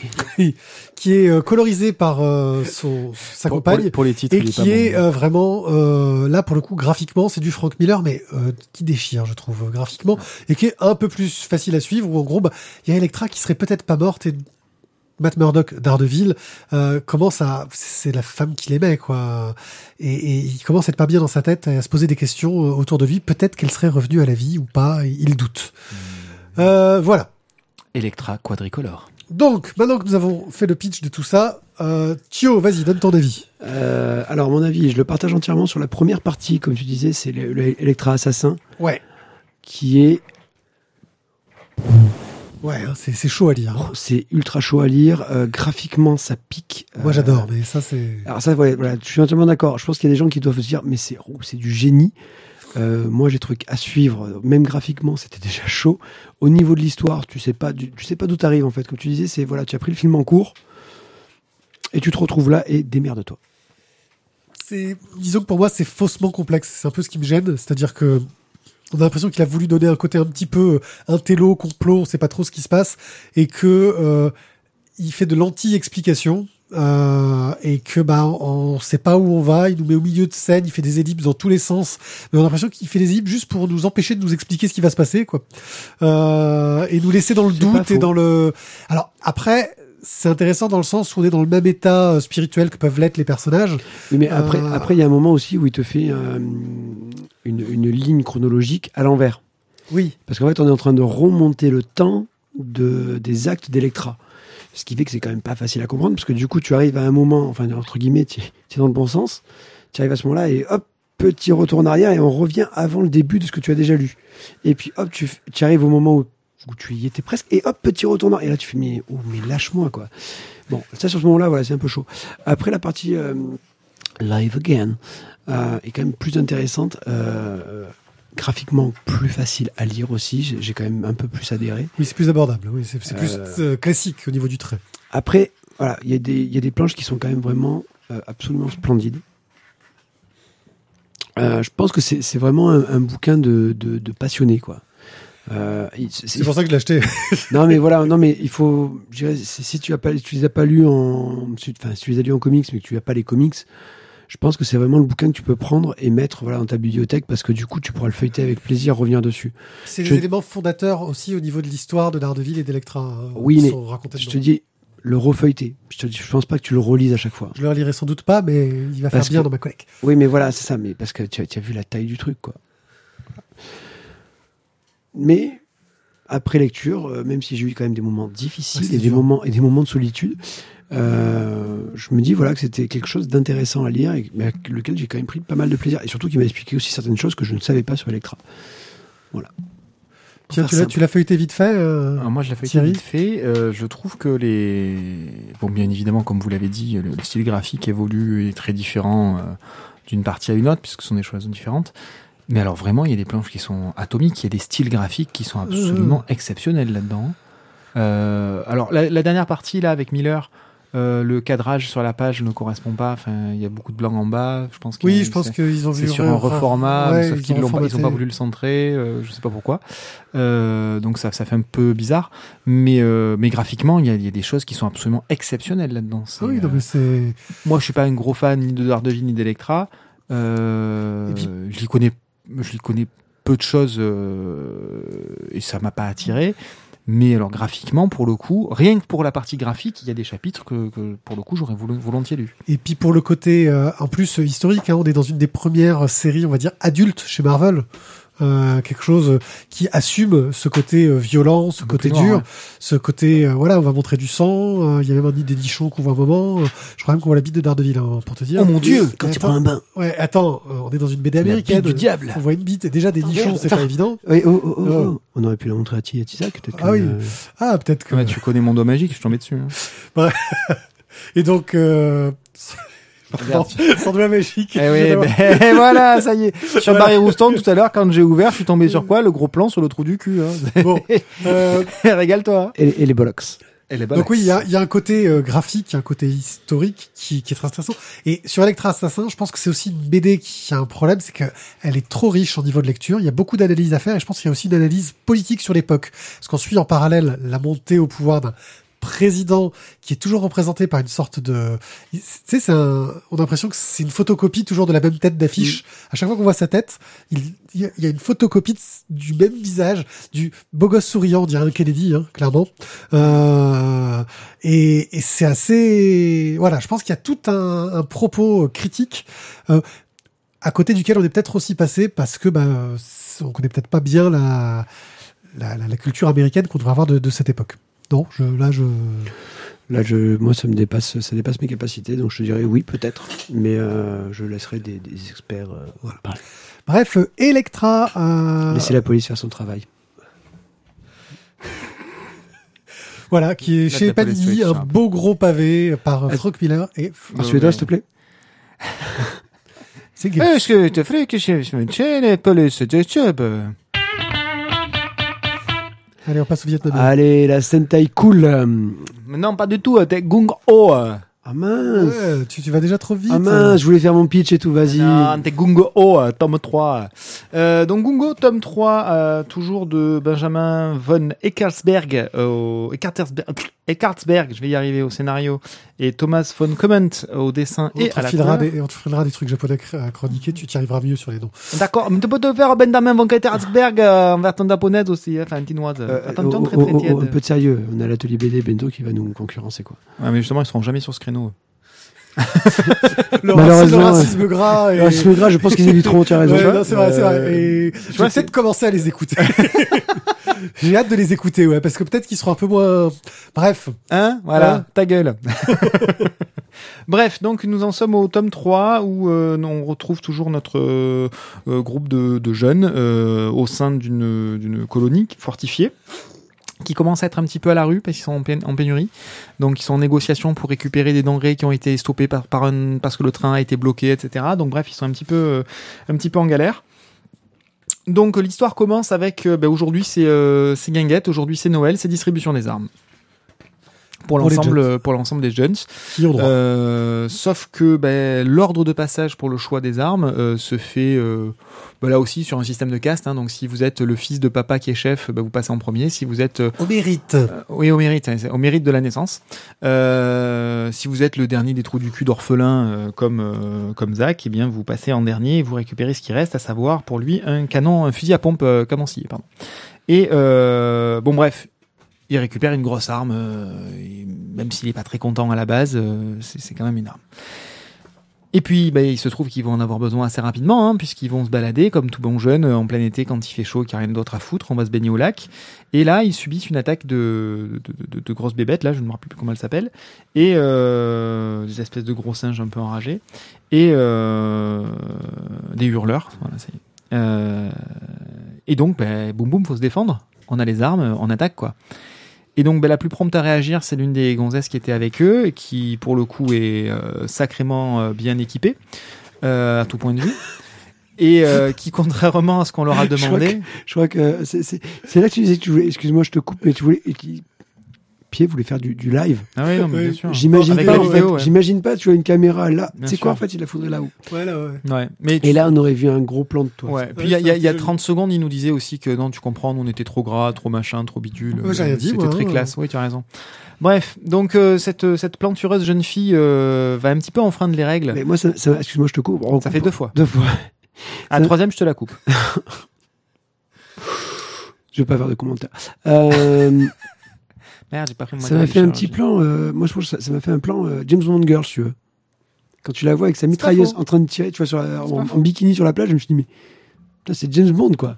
A: qui est euh, colorisé par euh, son sa
B: Pour,
A: compagne
B: pour- pour les titres,
A: et qui est
B: bon.
A: euh, vraiment euh, là pour le coup graphiquement c'est du Frank Miller mais euh, qui déchire je trouve euh, graphiquement et qui est un peu plus facile à suivre où en gros bah, il y a Electra qui serait peut-être pas morte et Matt Murdock d'Ardeville euh, commence à c'est la femme qu'il aimait quoi. Et, et il commence à être pas bien dans sa tête et à se poser des questions euh, autour de lui. Peut-être qu'elle serait revenue à la vie ou pas il doute. Euh, voilà.
B: Electra quadricolore.
A: donc maintenant que nous avons fait le pitch de tout ça euh, Thio vas-y donne ton avis.
C: Euh, alors, mon avis, je le partage entièrement sur la première partie, comme tu disais, c'est le, le Electra Assassin,
A: ouais.
C: Qui est
A: Ouais, hein, c'est c'est chaud à lire. hein.
C: C'est ultra chaud à lire. euh, graphiquement, ça pique.
A: Moi,
C: Euh,
A: j'adore, mais ça, c'est.
C: Alors ça, ouais, voilà, je suis entièrement d'accord. Je pense qu'il y a des gens qui doivent se dire, mais c'est oh, c'est du génie. Euh, moi, j'ai truc à suivre. Même graphiquement, c'était déjà chaud. Au niveau de l'histoire, tu sais pas, du- tu sais pas d'où t'arrives en fait. Comme tu disais, c'est voilà, tu as pris le film en cours et tu te retrouves là et démerde-toi.
A: c'est. Disons que pour moi, c'est faussement complexe. C'est un peu ce qui me gêne. C'est-à-dire que. On a l'impression qu'il a voulu donner un côté un petit peu euh, intello, complot, on sait pas trop ce qui se passe, et que euh, il fait de l'anti-explication, euh, et que bah on sait pas où on va, il nous met au milieu de scène, il fait des ellipses dans tous les sens, mais on a l'impression qu'il fait des ellipses juste pour nous empêcher de nous expliquer ce qui va se passer, quoi, euh, et nous laisser dans le doute et dans le. Alors après, c'est intéressant dans le sens où on est dans le même état euh, spirituel que peuvent l'être les personnages.
C: Oui, mais après,
A: Euh.
C: après, il y a un moment aussi où il te fait euh, une, une ligne chronologique à l'envers.
A: Oui.
C: Parce qu'en fait, on est en train de remonter le temps de, des actes d'Electra. Ce qui fait que c'est quand même pas facile à comprendre, parce que du coup, tu arrives à un moment, enfin, entre guillemets, tu es dans le bon sens. Tu arrives à ce moment-là et hop, petit retour en arrière et on revient avant le début de ce que tu as déjà lu. Et puis hop, tu, arrives au moment où, où tu y étais presque et hop, petit retour en arrière. Et là, tu fais, mais, oh, mais lâche-moi, quoi. Bon, ça, sur ce moment-là, voilà, c'est un peu chaud. Après, la partie euh, live again euh, est quand même plus intéressante. euh, graphiquement plus facile à lire aussi. J'ai quand même un peu plus adhéré.
A: Oui, c'est plus abordable. Oui, c'est plus
C: Euh.
A: classique au niveau du trait.
C: Après, voilà, il y, a des- il y a des planches qui sont quand même vraiment absolument splendides. Je pense que c'est vraiment un, un bouquin de, de, de passionné, quoi. Euh, c'est-
A: pour ça que je l'ai acheté.
C: non mais voilà, non mais il faut, je dirais, si tu as pas, si tu les as pas lus en, enfin si tu les as lus en comics, mais que tu as pas les comics, je pense que c'est vraiment le bouquin que tu peux prendre et mettre voilà dans ta bibliothèque parce que du coup tu pourras le feuilleter avec plaisir, revenir dessus.
A: C'est
C: Je-
A: des éléments fondateurs aussi au niveau de l'histoire de Daredevil et d'Electra. hein,
C: Oui, mais Je te dis le refeuilleter. Je te dis, je pense pas que tu le relises à chaque fois.
A: Je le relirai sans doute pas, mais il va faire
C: Parce
A: bien
C: que-
A: dans ma collecte.
C: Oui, mais voilà, c'est ça. Mais parce que tu as, tu as vu la taille du truc, quoi. Mais après lecture, euh, même si j'ai eu quand même des moments difficiles
A: Ouais, c'est
C: et des
A: dur.
C: moments et des moments de solitude, euh, je me dis voilà que c'était quelque chose d'intéressant à lire et mais avec lequel j'ai quand même pris pas mal de plaisir et surtout qui m'a expliqué aussi certaines choses que je ne savais pas sur Electra. Voilà.
A: Tiens, tu l'as,
C: simple.
A: tu l'as feuilleté vite fait. euh,
B: Alors moi, je l'ai
A: Thierry
B: vite fait. Euh, je trouve que les, bon, bien évidemment, comme vous l'avez dit, le, le style graphique évolue et est très différent euh, d'une partie à une autre, puisque ce sont des choses différentes. Mais alors vraiment, il y a des planches qui sont atomiques, il y a des styles graphiques qui sont absolument exceptionnels là-dedans. Euh, alors la, la dernière partie là avec Miller, euh, le cadrage sur la page ne correspond pas. Enfin, il y a beaucoup de blanc en bas. Je pense.
A: Oui, je pense qu'ils ont vu.
B: sur un reformat,
A: Ouais,
B: sauf
A: ils
B: qu'ils
A: ont
B: l'ont pas, pas voulu le centrer, euh, je sais pas pourquoi. Euh, donc ça, ça fait un peu bizarre, mais euh, mais graphiquement, il y y a des choses qui sont absolument exceptionnelles là-dedans.
A: Ah oui,
B: euh,
A: c'est.
B: moi, je suis pas un gros fan ni de Daredevil ni d'Electra.
A: Puis-
B: je les connais, je connais peu de choses et ça m'a pas attiré. Mais alors graphiquement, pour le coup, rien que pour la partie graphique, il y a des chapitres que, pour le coup j'aurais volontiers lu.
A: Et puis pour le côté, euh, en plus euh, historique, hein, on est dans une des premières séries, on va dire adultes chez Marvel. Euh, quelque chose euh, qui assume ce côté euh, violent, ce côté
B: noir,
A: dur,
B: ouais.
A: ce côté euh, voilà, on va montrer du sang. euh, Il y a même un nid des nichons qu'on voit un moment. euh, je crois même qu'on voit la bite de Daredevil, hein, pour te dire.
B: Oh mon Dieu,
C: quand tu prends un bain.
A: Ouais, attends, euh, on est dans une BD
B: La
A: américaine.
B: bite du diable.
A: On voit une bite. Déjà des nichons, c'est pas évident.
C: Oui, oh, oh, oh,
A: Oh.
C: oh. On aurait pu la montrer à Ti- à Tizak, peut-être.
A: Ah
C: que,
A: oui.
C: euh,
A: Ah, peut-être que.
B: Ouais, tu connais mon doigt magique, je suis tombé dessus. hein.
A: Et donc. Sans doigt magique.
B: Eh oui,
A: évidemment.
B: ben, voilà, ça y est. Sur Barry Rouston, tout à l'heure, quand j'ai ouvert, je suis tombé sur quoi? Le gros plan sur le trou du cul. Hein.
A: Bon, euh,
B: Régale-toi.
C: Et, et les bollocks.
B: Et les
A: Donc oui, il y a, il y a un côté euh, graphique, un côté historique qui, qui est très intéressant. Et sur Electra Assassin, je pense que c'est aussi une BD qui a un problème, c'est que elle est trop riche en niveau de lecture. Il y a beaucoup d'analyses à faire et je pense qu'il y a aussi une analyse politique sur l'époque. Parce qu'on suit en parallèle la montée au pouvoir d'un président qui est toujours représenté par une sorte de, tu sais, c'est un, on a l'impression que c'est une photocopie toujours de la même tête d'affiche. À chaque fois qu'on voit sa tête, il, il y a- une photocopie du même visage, du beau gosse souriant, on dirait un Kennedy, hein, clairement. Euh, et, et c'est assez, voilà, je pense qu'il y a tout un, un propos critique euh, à côté duquel on est peut-être aussi passé parce que bah, on connaît peut-être pas bien la, la, la- la culture américaine qu'on devrait avoir de, de cette époque. Non, je, là, je.
C: Là, je, moi, ça me dépasse, ça dépasse mes capacités, donc je te dirais oui, peut-être, mais euh, je laisserai des, des experts euh, parler.
A: Bref, Electra. euh,
C: Laisser la police faire son travail.
A: Voilà, qui est chez Panini, un beau gros pavé par euh,
C: Ah.
A: Frank Miller et
C: En
B: Ouais,
C: suédois, s'il te plaît
A: c'est gay.
B: Est-ce que tu ferais que je me les police? De job
A: Allez, on passe au Vietnam.
C: Allez, la Sentai cool. euh,
B: Non, pas du tout. T'es Gung Ho.
C: Ah mince
A: Ouais, tu, tu vas déjà trop vite.
C: Ah mince, je voulais faire mon pitch et tout, vas-y.
B: Non, t'es Gungo Ho, euh, tome 3. Euh, donc Gungo, tome 3, euh, toujours de Benjamin von Eckersberg, euh, Eckertersberg, Eckartsberg, je vais y arriver au scénario, et Thomas von Comment au dessin
A: On
B: et à la couleur.
A: des, on te filera des trucs japonais à chroniquer, tu t'y arriveras mieux sur les noms.
B: D'accord, mais tu peux te faire Benjamin von Eckartsberg euh, en version japonaise aussi, hein, enfin chinoise.
C: Euh,
B: Attention,
C: oh,
B: très très
C: oh,
B: tiède.
C: oh, un peu de sérieux. On a l'atelier BD Bento qui va nous concurrencer quoi.
B: Ouais, mais justement, ils seront jamais sur ce créneau.
A: Le,
C: Malheureusement,
A: racisme, le racisme gras et...
C: Ah, c'est grave, je pense qu'ils éviteront, tu as raison.
A: Ouais, non, c'est vrai, c'est vrai.
C: Euh,
A: Et je vais essayer de commencer à les écouter. J'ai hâte de les écouter, ouais, parce que peut-être qu'ils seront un peu moins. Bref,
B: Hein? Voilà,
A: Ouais.
B: ta gueule. Bref, donc nous en sommes au tome 3 où euh, on retrouve toujours notre euh, euh, groupe de, de jeunes euh, au sein d'une colonie fortifiée qui commence à être un petit peu à la rue parce qu'ils sont en, pén- en pénurie. Donc ils sont en négociation pour récupérer des denrées qui ont été stoppées par, par un, parce que le train a été bloqué, etc. Donc bref, ils sont un petit peu, un petit peu en galère. Donc l'histoire commence avec ben, aujourd'hui c'est euh, c'est Guinguette, aujourd'hui c'est Noël, c'est distribution des armes pour l'ensemble pour l'ensemble des jeunes. Euh, sauf que ben, l'ordre de passage pour le choix des armes euh, se fait euh, ben, là aussi sur un système de caste. hein. donc si vous êtes le fils de papa qui est chef, ben, vous passez en premier. Si vous êtes euh,
A: Au mérite.
B: oui, au mérite, hein, au mérite de la naissance. Si vous êtes le dernier des trous du cul d'orphelin comme comme Zach, eh bien vous passez en dernier et vous récupérez ce qui reste, à savoir pour lui un canon, un fusil à pompe euh, canoncier, pardon. Et euh, bon bref, il récupère une grosse arme, euh, même s'il est pas très content à la base, euh, c'est quand même une arme. Et puis, bah, il se trouve qu'ils vont en avoir besoin assez rapidement, hein, puisqu'ils vont se balader comme tout bon jeune en plein été quand il fait chaud, qu'il n'y a rien d'autre à foutre. On va se baigner au lac. Et là, ils subissent une attaque de, grosses bébêtes. Là, je ne me rappelle plus comment elles s'appellent. Et euh, des espèces de gros singes un peu enragés. Et des hurleurs. Et donc, ben, boum boum, faut se défendre. On a les armes, on attaque quoi. Et donc, ben, la plus prompte à réagir, c'est l'une des gonzesses qui était avec eux, et qui, pour le coup, est euh, sacrément euh, bien équipée, euh, à tout point de vue. Et euh, qui, contrairement à ce qu'on leur a demandé,
C: Je crois que c'est- c'est c'est là que tu disais que tu voulais. Excuse-moi, je te coupe, mais tu voulais. et qui- Pierre voulait faire du, du live.
B: ah oui, non, mais bien sûr.
C: J'imagine pas.
B: la
C: en
B: vidéo,
C: fait.
B: ouais.
C: J'imagine pas. Tu vois une caméra là. C'est quoi en fait Il la faudrait là-haut.
A: Ouais, là, ouais.
B: Ouais, mais tu-
C: Et là, on aurait vu un gros plan de toi.
B: Ouais. Puis
A: Ouais,
B: il y a, y a-
A: c'est
B: il y a
A: un petit
B: 30 secondes, il nous disait aussi que non, tu comprends, nous, on était trop gras, trop machin, trop bidule.
A: Ouais, j'ai rien dit,
B: C'était très
A: hein.
B: classe. Oui, tu as raison. Bref, donc euh, cette, cette plantureuse jeune fille euh, va un petit peu enfreindre les règles.
C: Mais moi, ça, ça- excuse-moi, je te coupe. On
B: Ça
C: coupe-
B: fait deux fois.
C: Deux fois.
B: À la
C: ça-
B: troisième, je te la coupe.
C: Je vais pas faire de commentaires. Euh,
B: Merde, j'ai pas pris mon
C: ça m'a fait un petit plan. euh, moi, je trouve que ça ça m'a fait un plan euh, James Bond Girl, si tu veux. Quand tu la vois avec sa mitrailleuse
B: faux.
C: en train de tirer, tu vois, sur la-
B: C'est
C: en,
B: pas
C: en
B: faux.
C: bikini sur la plage, je me suis dit, mais putain, c'est James Bond, quoi.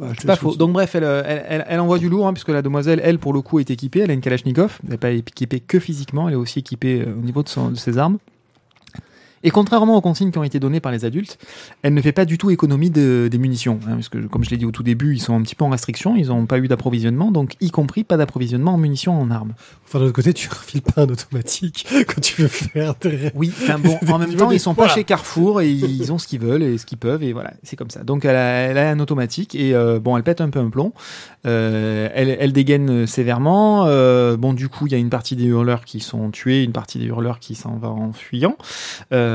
C: Je te
B: C'est pas
C: laisse
B: faux.
C: continuer.
B: Donc bref, elle, euh, elle, elle, elle envoie du lourd, hein, puisque la demoiselle, elle, pour le coup, est équipée. Elle a une Kalachnikov. Elle n'est pas équipée que physiquement, elle est aussi équipée euh, au niveau de, son- de ses armes. Et contrairement aux consignes qui ont été données par les adultes, elle ne fait pas du tout économie de, des munitions. Hein, parce que, comme je l'ai dit au tout début, ils sont un petit peu en restriction, ils n'ont pas eu d'approvisionnement, donc y compris pas d'approvisionnement en munitions en armes.
A: Enfin, de l'autre côté, tu refiles pas un automatique quand tu veux faire des...
B: Oui, enfin bon, en même temps, ils sont pas chez Carrefour et ils ont ce qu'ils veulent et ce qu'ils peuvent et voilà, c'est comme ça. Donc elle a, elle a un automatique et euh, bon, elle pète un peu un plomb. Euh, elle, elle dégaine sévèrement. Euh, bon, du coup, il y a une partie des hurleurs qui sont tués, une partie des hurleurs qui s'en va en fuyant. Euh,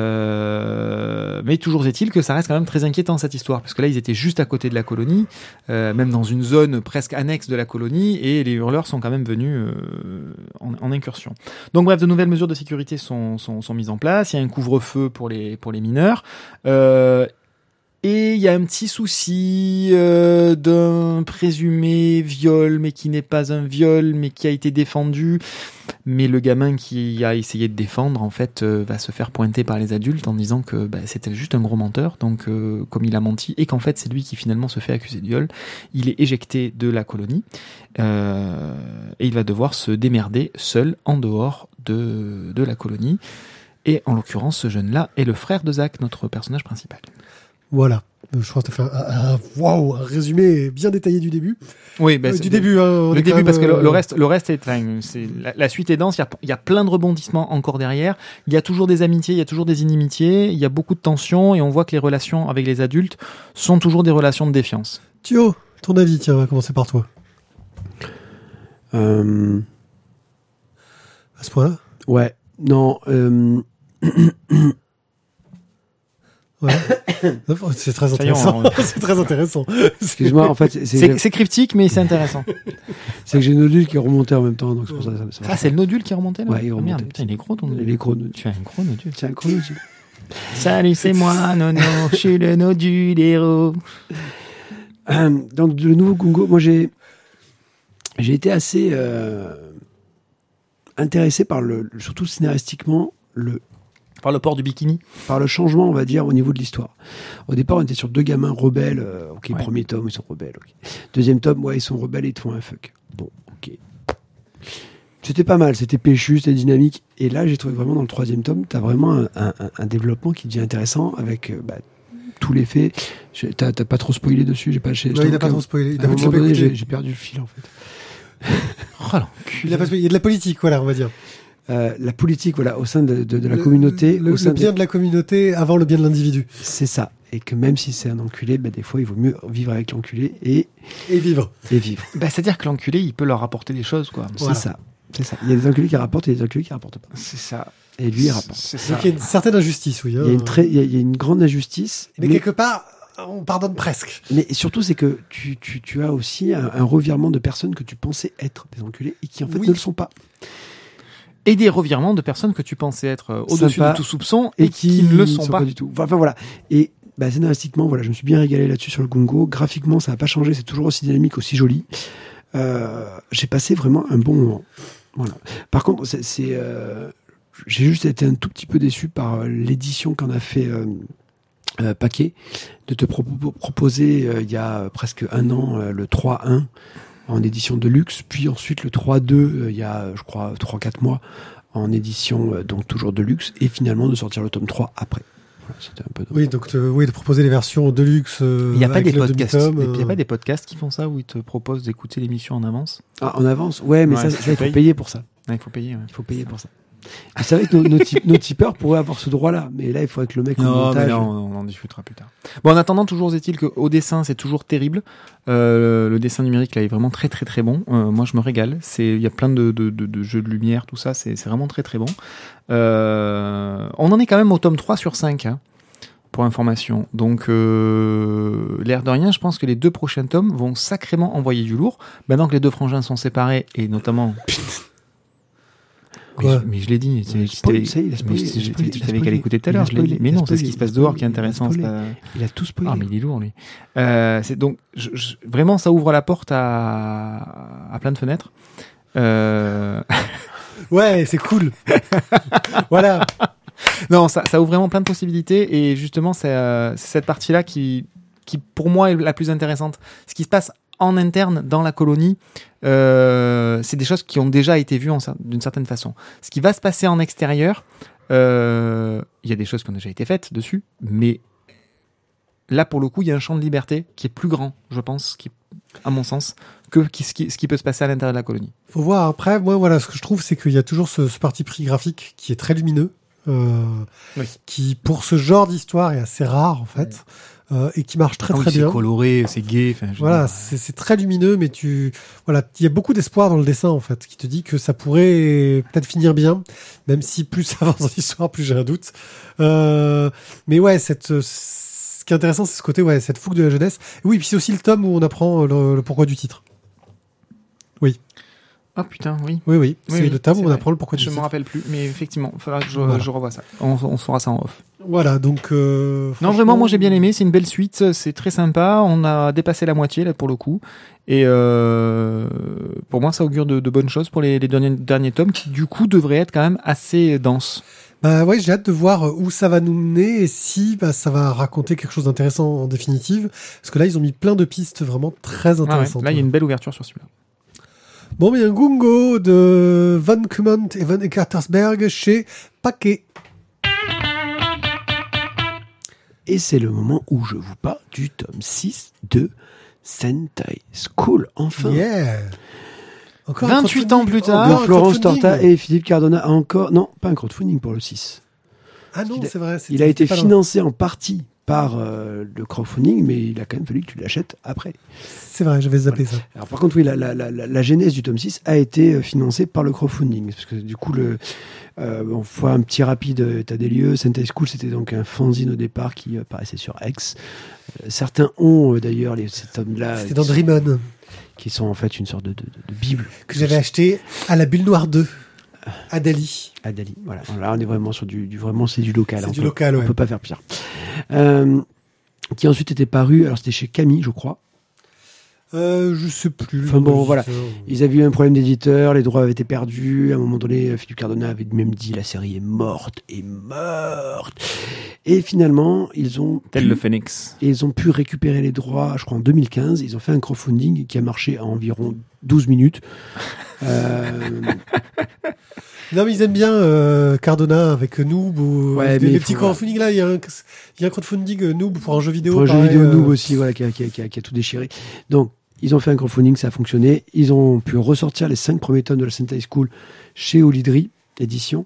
B: mais toujours est-il que ça reste quand même très inquiétant cette histoire parce que là, ils étaient juste à côté de la colonie, euh, même dans une zone presque annexe de la colonie et les hurleurs sont quand même venus euh, en, en incursion. Donc bref, de nouvelles mesures de sécurité sont, sont, sont mises en place. Il y a un couvre-feu pour les, pour les mineurs. Et il y a un petit souci euh, d'un présumé viol, mais qui n'est pas un viol, mais qui a été défendu. Mais le gamin qui a essayé de défendre, en fait, euh, va se faire pointer par les adultes en disant que bah, c'était juste un gros menteur. Donc, euh, comme il a menti, et qu'en fait, c'est lui qui finalement se fait accuser de viol, il est éjecté de la colonie. Et il va devoir se démerder seul en dehors de, de la colonie. Et en l'occurrence, ce jeune-là est le frère de Zach, notre personnage principal.
A: Voilà. Je crois que t'as fait un, un- waouh, un résumé bien détaillé du début.
B: Oui, bah,
A: Euh,
B: c'est-
A: du début, hein,
B: Le début, parce que le,
A: euh,
B: le reste, le reste est, la, la suite est dense. Il y, a, il y a plein de rebondissements encore derrière. Il y a toujours des amitiés, il y a toujours des inimitiés. Il y a beaucoup de tensions et on voit que les relations avec les adultes sont toujours des relations de défiance.
A: Thio, ton avis, tiens, on va commencer par toi.
C: Euh,
A: À ce point-là?
C: Ouais. Non. euh,
A: Ouais. c'est très intéressant. c'est très intéressant.
C: Excuse-moi, en fait, c'est-
B: cryptique, mais c'est intéressant.
C: c'est que j'ai Nodule qui est remonté en même temps, donc c'est pour ça ça, ça
B: Ah, c'est le nodule qui est remonté là
C: Ouais, il est
B: Ah,
C: remonté.
B: Merde, putain, il est gros ton
C: Il
B: nodule.
C: est gros, Nodule.
B: Tu as un gros nodule.
C: C'est un gros Nodule.
B: Salut, c'est moi, Nono, je suis le nodule héros.
C: Donc le nouveau Gungo, moi j'ai j'ai été assez euh, intéressé par le surtout scénaristiquement le
B: Par le port du bikini.
C: par le changement on va dire au niveau de l'histoire. Au départ on était sur deux gamins rebelles. euh, ok
B: Ouais.
C: premier tome ils sont rebelles. Deuxième tome ouais ils sont rebelles et ils te font un fuck. Bon ok. C'était pas mal, c'était péchu, c'était dynamique. Et là, j'ai trouvé vraiment dans le troisième tome, t'as vraiment un, un- un développement qui devient intéressant avec euh, bah, tous les faits. T'as pas trop spoilé dessus, j'ai pas.
A: Non, il a pas trop spoilé. Il
C: à
A: a,
C: un
A: tu
C: moment
A: l'as pas
C: donné,
A: écouté.
C: j'ai perdu le fil en fait.
B: Oh.
A: Il a pas spoilé. Il y a de la politique, voilà, on va dire.
C: Euh, la politique, voilà, au sein de, de- de la
A: Le-
C: communauté,
A: Le,
C: au sein
A: le bien de la communauté avant le bien de l'individu.
C: c'est ça. Et que même si c'est un enculé, bah, des fois, il vaut mieux vivre avec l'enculé et,
A: Et vivre.
C: et vivre.
B: Bah, C'est-à-dire que l'enculé, il peut leur apporter des choses, quoi.
A: Voilà.
C: C'est ça. C'est ça. Il y a des enculés qui rapportent et des enculés qui rapportent pas.
B: C'est ça.
C: Et lui, il rapporte.
B: C'est ça.
A: Donc il y a une certaine injustice, oui. hein.
C: Il y a une très, il y a, il y a une grande injustice.
A: Mais
C: mais,
A: quelque part, on pardonne presque.
C: mais surtout, c'est que tu, tu, tu as aussi un, un revirement de personnes que tu pensais être des enculés et qui en fait
A: Oui.
C: ne le sont pas.
B: Et des revirements de personnes que tu pensais être euh, au-dessus de tout soupçon
C: et,
B: et, qui, ne le sont, pas.
C: du tout. Enfin voilà. Et bah, scénaristiquement, voilà, je me suis bien régalé là-dessus sur le Gungo. Graphiquement, ça n'a pas changé, c'est toujours aussi dynamique, aussi joli. Euh, j'ai passé vraiment un bon moment. Voilà. Par contre, c'est, euh, j'ai juste été un tout petit peu déçu par l'édition qu'en a fait euh, euh, Paquet, de te propo- proposer euh, il y a presque un an euh, le 3-1 en édition de luxe, puis ensuite le 3-2 euh, il y a, je crois, 3-4 mois en édition euh, donc toujours de luxe, et finalement de sortir le tome 3 après. Voilà, c'était un peu dommage.
A: Oui, donc euh, oui, de proposer les versions deluxe. euh,
B: Il n'y a pas des podcasts. Il y a
A: euh,
B: pas des podcasts qui font ça où ils te proposent d'écouter l'émission en avance?
C: Ah, en avance Ouais, mais
B: Ouais,
C: ça,
B: ça,
C: ça, il faut
B: paye.
C: payer pour ça.
B: Ouais, il faut payer. ouais.
C: Il faut payer pour ça. Vous savez que nos, nos, tipeurs pourraient avoir ce droit-là, mais là, il faudrait que le mec
B: Non, mais là, on, on en discutera plus tard. Bon, en attendant, toujours est-il qu'au dessin, c'est toujours terrible. Euh, le dessin numérique, là, est vraiment très, très, très bon. Euh, moi, je me régale. C'est, il y a plein de, de, de, de jeux de lumière, tout ça. C'est, c'est vraiment très, très bon. Euh, on en est quand même au tome 3 sur 5, hein, pour information. Donc, euh, l'air de rien, je pense que les deux prochains tomes vont sacrément envoyer du lourd. Maintenant que les deux frangins sont séparés, et notamment... Mais,
A: Quoi
B: je- mais je l'ai dit, tu savais qu'elle écoutait tout à l'heure. Mais non, c'est ce qui se passe dehors qui est intéressant.
C: Il a tout spoilé.
B: Ah, mais il est lourd, lui. Euh, c'est donc, vraiment, ça ouvre la porte à, à plein de fenêtres. Euh,
A: Ouais, c'est cool. voilà.
B: non, ça, ça ouvre vraiment plein de possibilités. Et justement, c'est euh, cette partie-là qui, qui, pour moi, est la plus intéressante. Ce qui se passe en interne dans la colonie, euh, c'est des choses qui ont déjà été vues d'une certaine façon. Ce qui va se passer en extérieur, euh, il y a des choses qui ont déjà été faites dessus, mais là, pour le coup, il y a un champ de liberté qui est plus grand, je pense, qui, à mon sens, que qui- ce, qui, ce qui peut se passer à l'intérieur de la colonie.
A: Faut voir après. Moi, voilà, ce que je trouve, c'est qu'il y a toujours ce, ce parti pris graphique qui est très lumineux, euh,
B: Oui.
A: qui pour ce genre d'histoire est assez rare en fait, euh, et qui marche très
B: Ah oui,
A: très
B: c'est
A: bien.
B: coloré, c'est gay. je
A: Voilà, c'est c'est très lumineux, mais tu, voilà, il y a beaucoup d'espoir dans le dessin en fait, qui te dit que ça pourrait peut-être finir bien, même si plus ça avance dans l'histoire, plus j'ai un doute. Euh, mais ouais, cette, ce qui est intéressant, c'est ce côté, ouais, cette fougue de la jeunesse. Et oui, puis c'est aussi le tome où on apprend le, le pourquoi du titre.
B: Ah putain, oui.
A: Oui, oui,
B: Oui,
A: c'est
B: oui,
A: le tome
B: c'est
A: où on apprend le pourquoi du
B: Je me
A: titre.
B: rappelle plus, mais effectivement, il faudra que je,
A: Voilà.
B: je revoie ça. On, on fera ça en off.
A: Voilà, donc. euh,
B: Non, vraiment, moi j'ai bien aimé. C'est une belle suite, c'est très sympa. On a dépassé la moitié là pour le coup, et euh, pour moi ça augure de, de bonnes choses pour les, les derniers, derniers tomes qui du coup devraient être quand même assez denses.
A: Bah ouais, j'ai hâte de voir où ça va nous mener et si bah, ça va raconter quelque chose d'intéressant en définitive. Parce que là, ils ont mis plein de pistes vraiment très
B: Ah ouais,
A: intéressantes.
B: Là il y a une belle ouverture sur celui-là.
A: Bon, mais un Gungo de Van Kumant et Van Eckartersberg chez Paquet.
C: Et c'est le moment où je vous parle du tome 6 de Sentai School. Enfin.
A: Yeah Encore un
B: 28
A: crowdfunding.
B: ans plus tard.
C: de Florence. Torta et Philippe Cardona a encore, non, pas un crowdfunding pour le 6.
A: Ah non, c'est vrai.
C: Il a été financé en partie par euh, le crowdfunding, mais il a quand même fallu que tu l'achètes après.
A: C'est vrai, j'avais zappé ça.
C: Alors par contre, oui, la, la, la, la- la genèse du tome 6 a été euh, financée par le crowdfunding. Parce que du coup, le, euh, on fait un petit rapide euh, état des lieux. Sentai School, c'était donc un fanzine au départ qui euh, paraissait sur X. Certains ont d'ailleurs les, ces tomes-là
A: C'était dans Dreamon,
C: qui sont en fait une sorte de, de, bible.
A: que j'avais acheté à la Bulle Noire 2, à Dali.
C: À Dali. Voilà. Là, on est vraiment sur du, du vraiment, c'est du local.
A: C'est
C: On
A: du
C: peut-
A: local,
C: On
A: ouais.
C: peut pas faire pire. Euh, qui ensuite était paru, alors c'était chez Camille, je crois.
A: Euh, je sais plus.
C: Enfin bon,
A: le
C: voilà. Ils avaient eu un problème d'éditeur, les droits avaient été perdus. À un moment donné, Philippe Cardona avait même dit la série est morte, est morte. Et finalement, ils ont
B: Tel
C: pu,
B: le Phoenix.
C: et ils ont pu récupérer les droits, je crois en 2015. Ils ont fait un crowdfunding qui a marché à environ 12 minutes. Euh,
A: Non, mais ils aiment bien euh, Cardona avec Noob. Ou,
C: Ouais, mais
A: les petits crowdfunding là, il y, a un- il y a un crowdfunding euh, Noob pour un jeu vidéo.
C: pour un jeu vidéo
A: euh,
C: noob aussi, voilà, qui a, qui a- qui a- qui a tout déchiré. Donc, ils ont fait un crowdfunding, ça a fonctionné. Ils ont pu ressortir les cinq premiers tomes de la Sentai School chez Olidri édition,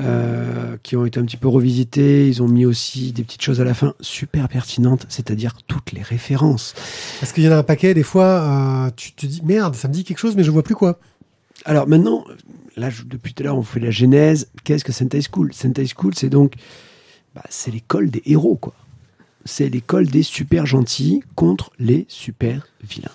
C: euh, qui ont été un petit peu revisités. Ils ont mis aussi des petites choses à la fin super pertinentes, c'est-à-dire toutes les références.
A: Parce qu'il y en a un paquet, des fois, euh, tu te dis merde, ça me dit quelque chose, mais je vois plus quoi.
C: Alors maintenant, là, je- depuis tout à l'heure, on fait la genèse. Qu'est-ce que Sentai School? Sentai School, c'est donc, bah, c'est l'école des héros, quoi. C'est l'école des super gentils contre les super vilains.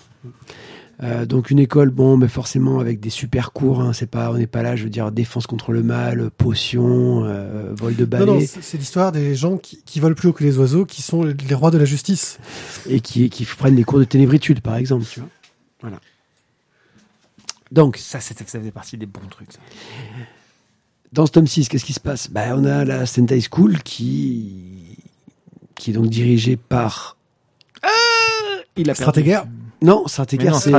C: Euh, donc une école, bon, mais forcément avec des super cours. Hein, c'est pas, on n'est pas là, je veux dire, défense contre le mal, potion, euh, vol de
A: Non, non,
C: balai,
A: c'est l'histoire des gens qui, qui volent plus haut que les oiseaux, qui sont les rois de la justice.
C: et qui, qui prennent les cours de ténébritude, par exemple. Tu vois voilà. Donc,
B: Ça, c'était- ça faisait partie des bons trucs. ça.
C: Dans ce tome 6, qu'est-ce qui se passe? Bah, On a la Sentai School qui, qui est donc dirigée par.
B: Il a
A: Stratégaire.
C: Non,
B: non,
C: c'est la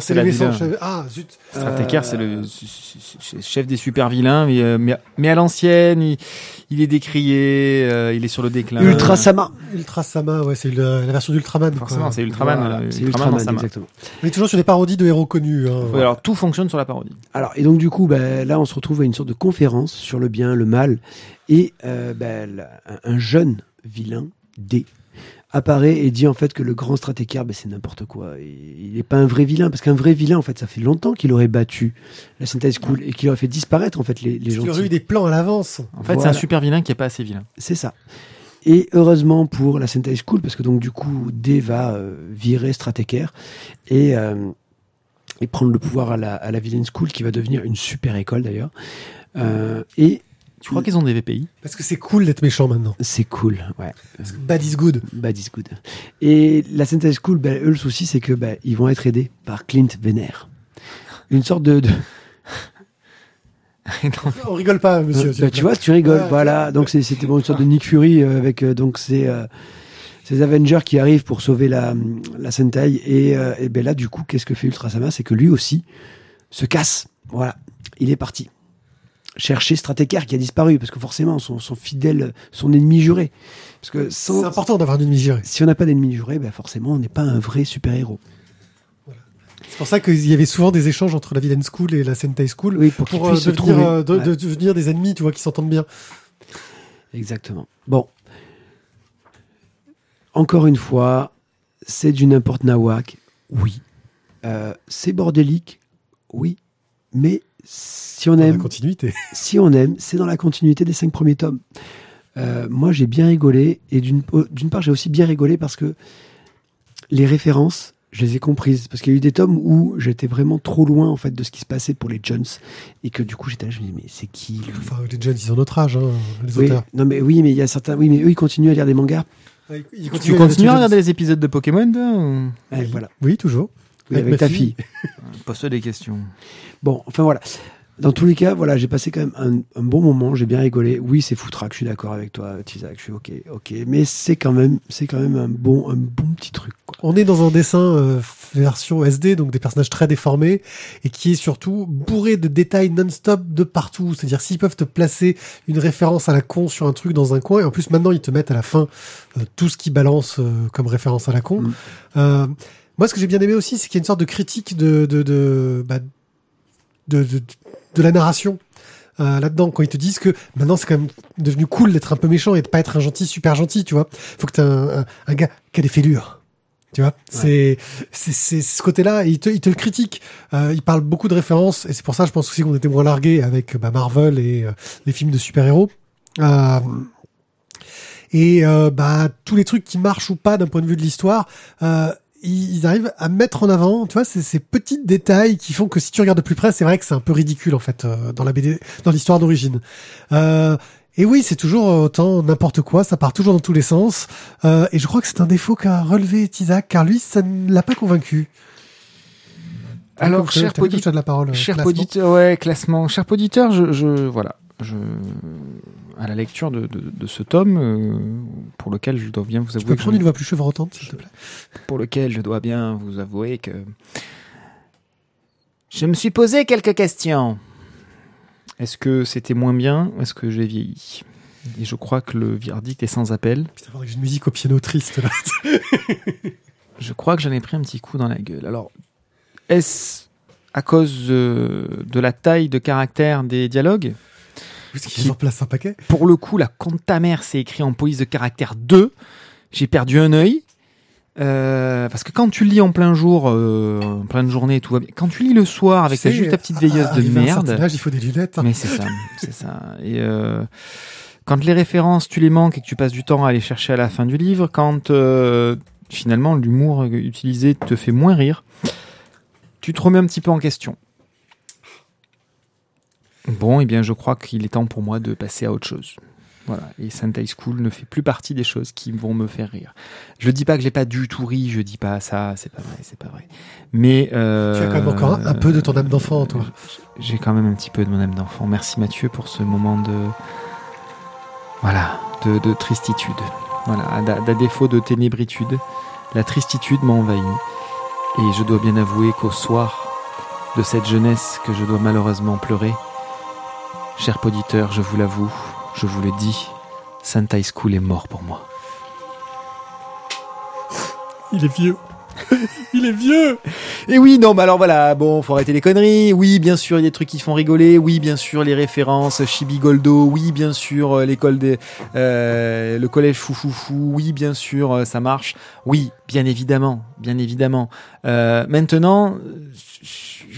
B: c'est la
A: chef- Ah, zut.
B: Stratécaire,
C: Euh,
B: c'est le chef des super vilains, mais, euh, mais, mais à l'ancienne, il, il est décrié, euh, il est sur le déclin.
C: Ultra Sama.
A: Ultra Sama, ouais, c'est la version d'Ultraman.
B: Forcément, c'est Ultraman.
C: C'est
B: Ultraman
C: exactement.
A: On est toujours sur des parodies de héros connus. hein.
B: Oui, alors tout fonctionne sur la parodie.
C: Alors, et donc, du coup, bah, là, on se retrouve à une sorte de conférence sur le bien, le mal. Et euh, bah, la- un, un jeune vilain, D, apparaît et dit en fait que le grand stratécaire, bah, c'est n'importe quoi. Il n'est pas un vrai vilain, parce qu'un vrai vilain, en fait, ça fait longtemps qu'il aurait battu la Sentai School et qu'il aurait fait disparaître, en fait, les, les
A: Il aurait eu des plans à l'avance.
B: En fait, c'est un super vilain qui est pas assez vilain.
C: C'est ça. Et heureusement pour la Sentai School, parce que donc du coup, D va euh, virer Stratécaire et, euh, et prendre le pouvoir à la, à la Villain School, qui va devenir une super école d'ailleurs. Euh, et
B: Tu crois qu'ils ont des VPI
A: Parce que c'est cool d'être méchant maintenant.
C: c'est cool, ouais.
A: Bad is good.
C: Bad is good. Et la Sentai School, ben, eux, le souci, c'est que ben, ils vont être aidés par Clint Venner. Une sorte de. de-
A: On rigole pas, monsieur. Vous
C: tu vois, tu rigoles.
A: Ouais,
C: voilà. Donc c'est- c'était bon, une sorte de Nick Fury euh, avec euh, donc ces, euh, ces Avengers qui arrivent pour sauver la, la Sentai. Et, euh, et ben là, du coup, qu'est-ce que fait Ultra Sama C'est que lui aussi se casse. Voilà. Il est parti. Chercher Stratécaire qui a disparu, parce que forcément, son, son fidèle, son ennemi juré. Parce que sans,
A: C'est important d'avoir une ennemi gérée.
C: si on n'a pas d'ennemi juré, ben forcément, on n'est pas un vrai super-héros.
A: C'est pour ça qu'il y avait souvent des échanges entre la Villain School et la Sentai School
C: Oui, pour
A: euh,
C: se
A: devenir, euh, de,
C: Ouais.
A: de devenir des ennemis, tu vois, qui s'entendent bien.
C: Exactement. Bon. Encore une fois, c'est du n'importe nawak. Oui. Euh, c'est bordélique. Oui. Mais si on
A: Dans la
C: aime,
A: continuité.
C: si on aime, c'est dans la continuité des cinq premiers tomes. Euh, moi, j'ai bien rigolé. Et d'une d'une part, j'ai aussi bien rigolé parce que les références, je les ai comprises. Parce qu'il y a eu des tomes où j'étais vraiment trop loin en fait de ce qui se passait pour les Jones. Et que du coup, j'étais là, je me dis, mais c'est qui lui?
A: Enfin, les jeunes, ils ont notre âge, hein, les
C: oui,
A: auteurs.
C: non mais oui, mais il y a certains, oui, mais eux ils continuent à lire des mangas.
A: Ouais, ils
B: Tu continues à regarder les épisodes de Pokémon
C: voilà,
A: Oui, toujours.
C: Oui,
A: Avec
C: avec,
A: ma
C: ta
A: fille.
C: fille.
B: Pose-toi des questions.
C: Bon, enfin voilà. Dans tous les cas, voilà, j'ai passé quand même un, un bon moment, j'ai bien rigolé. Oui, c'est foutraque, je suis d'accord avec toi, Tizak, je suis ok, ok, mais c'est quand même, c'est quand même un bon, un bon petit truc. Quoi.
A: On est dans un dessin euh, version SD, donc des personnages très déformés, et qui est surtout bourré de détails non-stop de partout. C'est-à-dire s'ils peuvent te placer une référence à la con sur un truc dans un coin, et en plus maintenant ils te mettent à la fin euh, tout ce qui balance euh, comme référence à la con.
C: Mm.
A: Moi, ce que j'ai bien aimé aussi, c'est qu'il y a une sorte de critique de de de, bah, de, de, de la narration. euh, là-dedans quand ils te disent que maintenant c'est quand même devenu cool d'être un peu méchant et de pas être un gentil super gentil, tu vois. Faut que t'aies un, un, un gars qui a des fêlures. Tu vois, c'est c'est c'est ce côté-là. Il te il te le critique. Euh, il parle beaucoup de références et c'est pour ça je pense aussi qu'on était moins largué avec bah, Marvel et euh, les films de super-héros. Euh, et euh, bah tous les trucs qui marchent ou pas d'un point de vue de l'histoire, euh, ils, arrivent à mettre en avant, tu vois, ces, ces petits détails qui font que si tu regardes de plus près, c'est vrai que c'est un peu ridicule en fait euh, dans la BD, dans l'histoire d'origine. Euh, et oui, c'est toujours autant n'importe quoi, ça part toujours dans tous les sens. Euh, et je crois que c'est un défaut qu'a relevé Tizak, car lui, ça ne l'a pas convaincu.
B: Alors, cher
A: que la parole. euh,
B: Cher
A: classement
B: poditeur, ouais, classement. Cher poditeur, je, je, voilà, je, à la lecture de, de, de ce tome, euh, pour lequel je dois bien vous
A: Tu
B: avouer,
A: peux
B: que
A: prendre
B: je-
A: une voix plus chevrotante, s'il te plaît.
B: pour lequel je dois bien vous avouer que je me suis posé quelques questions. Est-ce que c'était moins bien ou est-ce que j'ai vieilli? Et je crois que le verdict est sans appel.
A: Putain, faudrait que j'ai une musique au piano triste là.
B: Je crois que j'en ai pris un petit coup dans la gueule. Alors, est-ce à cause euh, de la taille de caractère des dialogues?
A: Un paquet.
B: Pour le coup, la compte ta mère, c'est écrit en police de caractère 2. J'ai perdu un œil. Euh, parce que quand tu lis en plein jour, euh, en pleine journée, tout va bien. Quand tu lis le soir avec ta, juste ta petite veilleuse de
A: certain
B: merde,
A: il faut des lunettes. hein.
B: mais c'est ça, c'est ça. Et euh, quand les références, tu les manques et que tu passes du temps à aller chercher à la fin du livre, quand finalement l'humour utilisé te fait moins rire, tu te remets un petit peu en question. Bon, eh bien, je crois qu'il est temps pour moi de passer à autre chose. Voilà. Et Sentai School ne fait plus partie des choses qui vont me faire rire. Je dis pas que j'ai pas du tout ri, je dis pas ça, c'est pas vrai, c'est pas vrai. Mais euh,
A: Tu as quand même encore un, un peu de ton âme d'enfant, toi.
B: j'ai quand même un petit peu de mon âme d'enfant. Merci Mathieu pour ce moment de voilà de, de tristitude. Voilà, à, à défaut de ténébritude, la tristitude m'a envahi et je dois bien avouer qu'au soir de cette jeunesse que je dois malheureusement pleurer, cher poditeur, je vous l'avoue, je vous le dis, Sentai School est mort pour moi.
A: Il est vieux. il est vieux.
B: Et oui, non, mais alors voilà, bon, faut arrêter les conneries. Oui, bien sûr, il y a des trucs qui font rigoler. Oui, bien sûr, les références Chibi Goldo. Oui, bien sûr, euh, l'école des, euh, le collège Foufoufou. Oui, bien sûr, euh, ça marche. Oui, bien évidemment, bien évidemment. Euh, maintenant,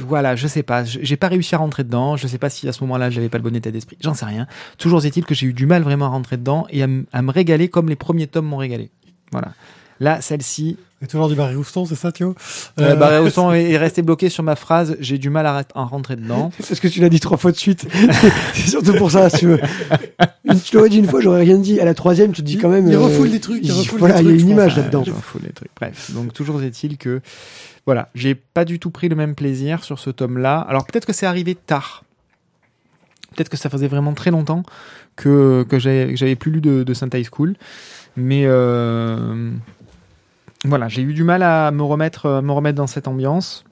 B: voilà, je sais pas, j'ai pas réussi à rentrer dedans. Je sais pas si à ce moment-là j'avais pas le bon état d'esprit. J'en sais rien. Toujours est-il que j'ai eu du mal vraiment à rentrer dedans et à me régaler comme les premiers tomes m'ont régalé. Voilà. Là, celle-ci,
A: Et toujours du Barry Rouston, c'est ça, Thio
B: euh,
A: Euh,
B: Barré au son est est resté bloqué sur ma phrase. J'ai du mal à, à rentrer dedans.
C: C'est parce que tu l'as dit trois fois de suite. c'est surtout pour ça, si tu veux. Tu l'aurais dit une fois, j'aurais rien dit. À la troisième, tu te dis quand même.
A: Il
C: euh,
A: refoule des trucs, il refoule
C: voilà,
A: des
C: il y a
A: trucs,
C: une image là-dedans.
B: M'en fous les trucs. Bref, donc toujours est-il que voilà, j'ai pas du tout pris le même plaisir sur ce tome-là. Alors peut-être que c'est arrivé tard. Peut-être que ça faisait vraiment très longtemps que, que j'avais plus lu de, de Sentai School. Mais euh, voilà, j'ai eu du mal à me remettre, à me remettre dans cette ambiance.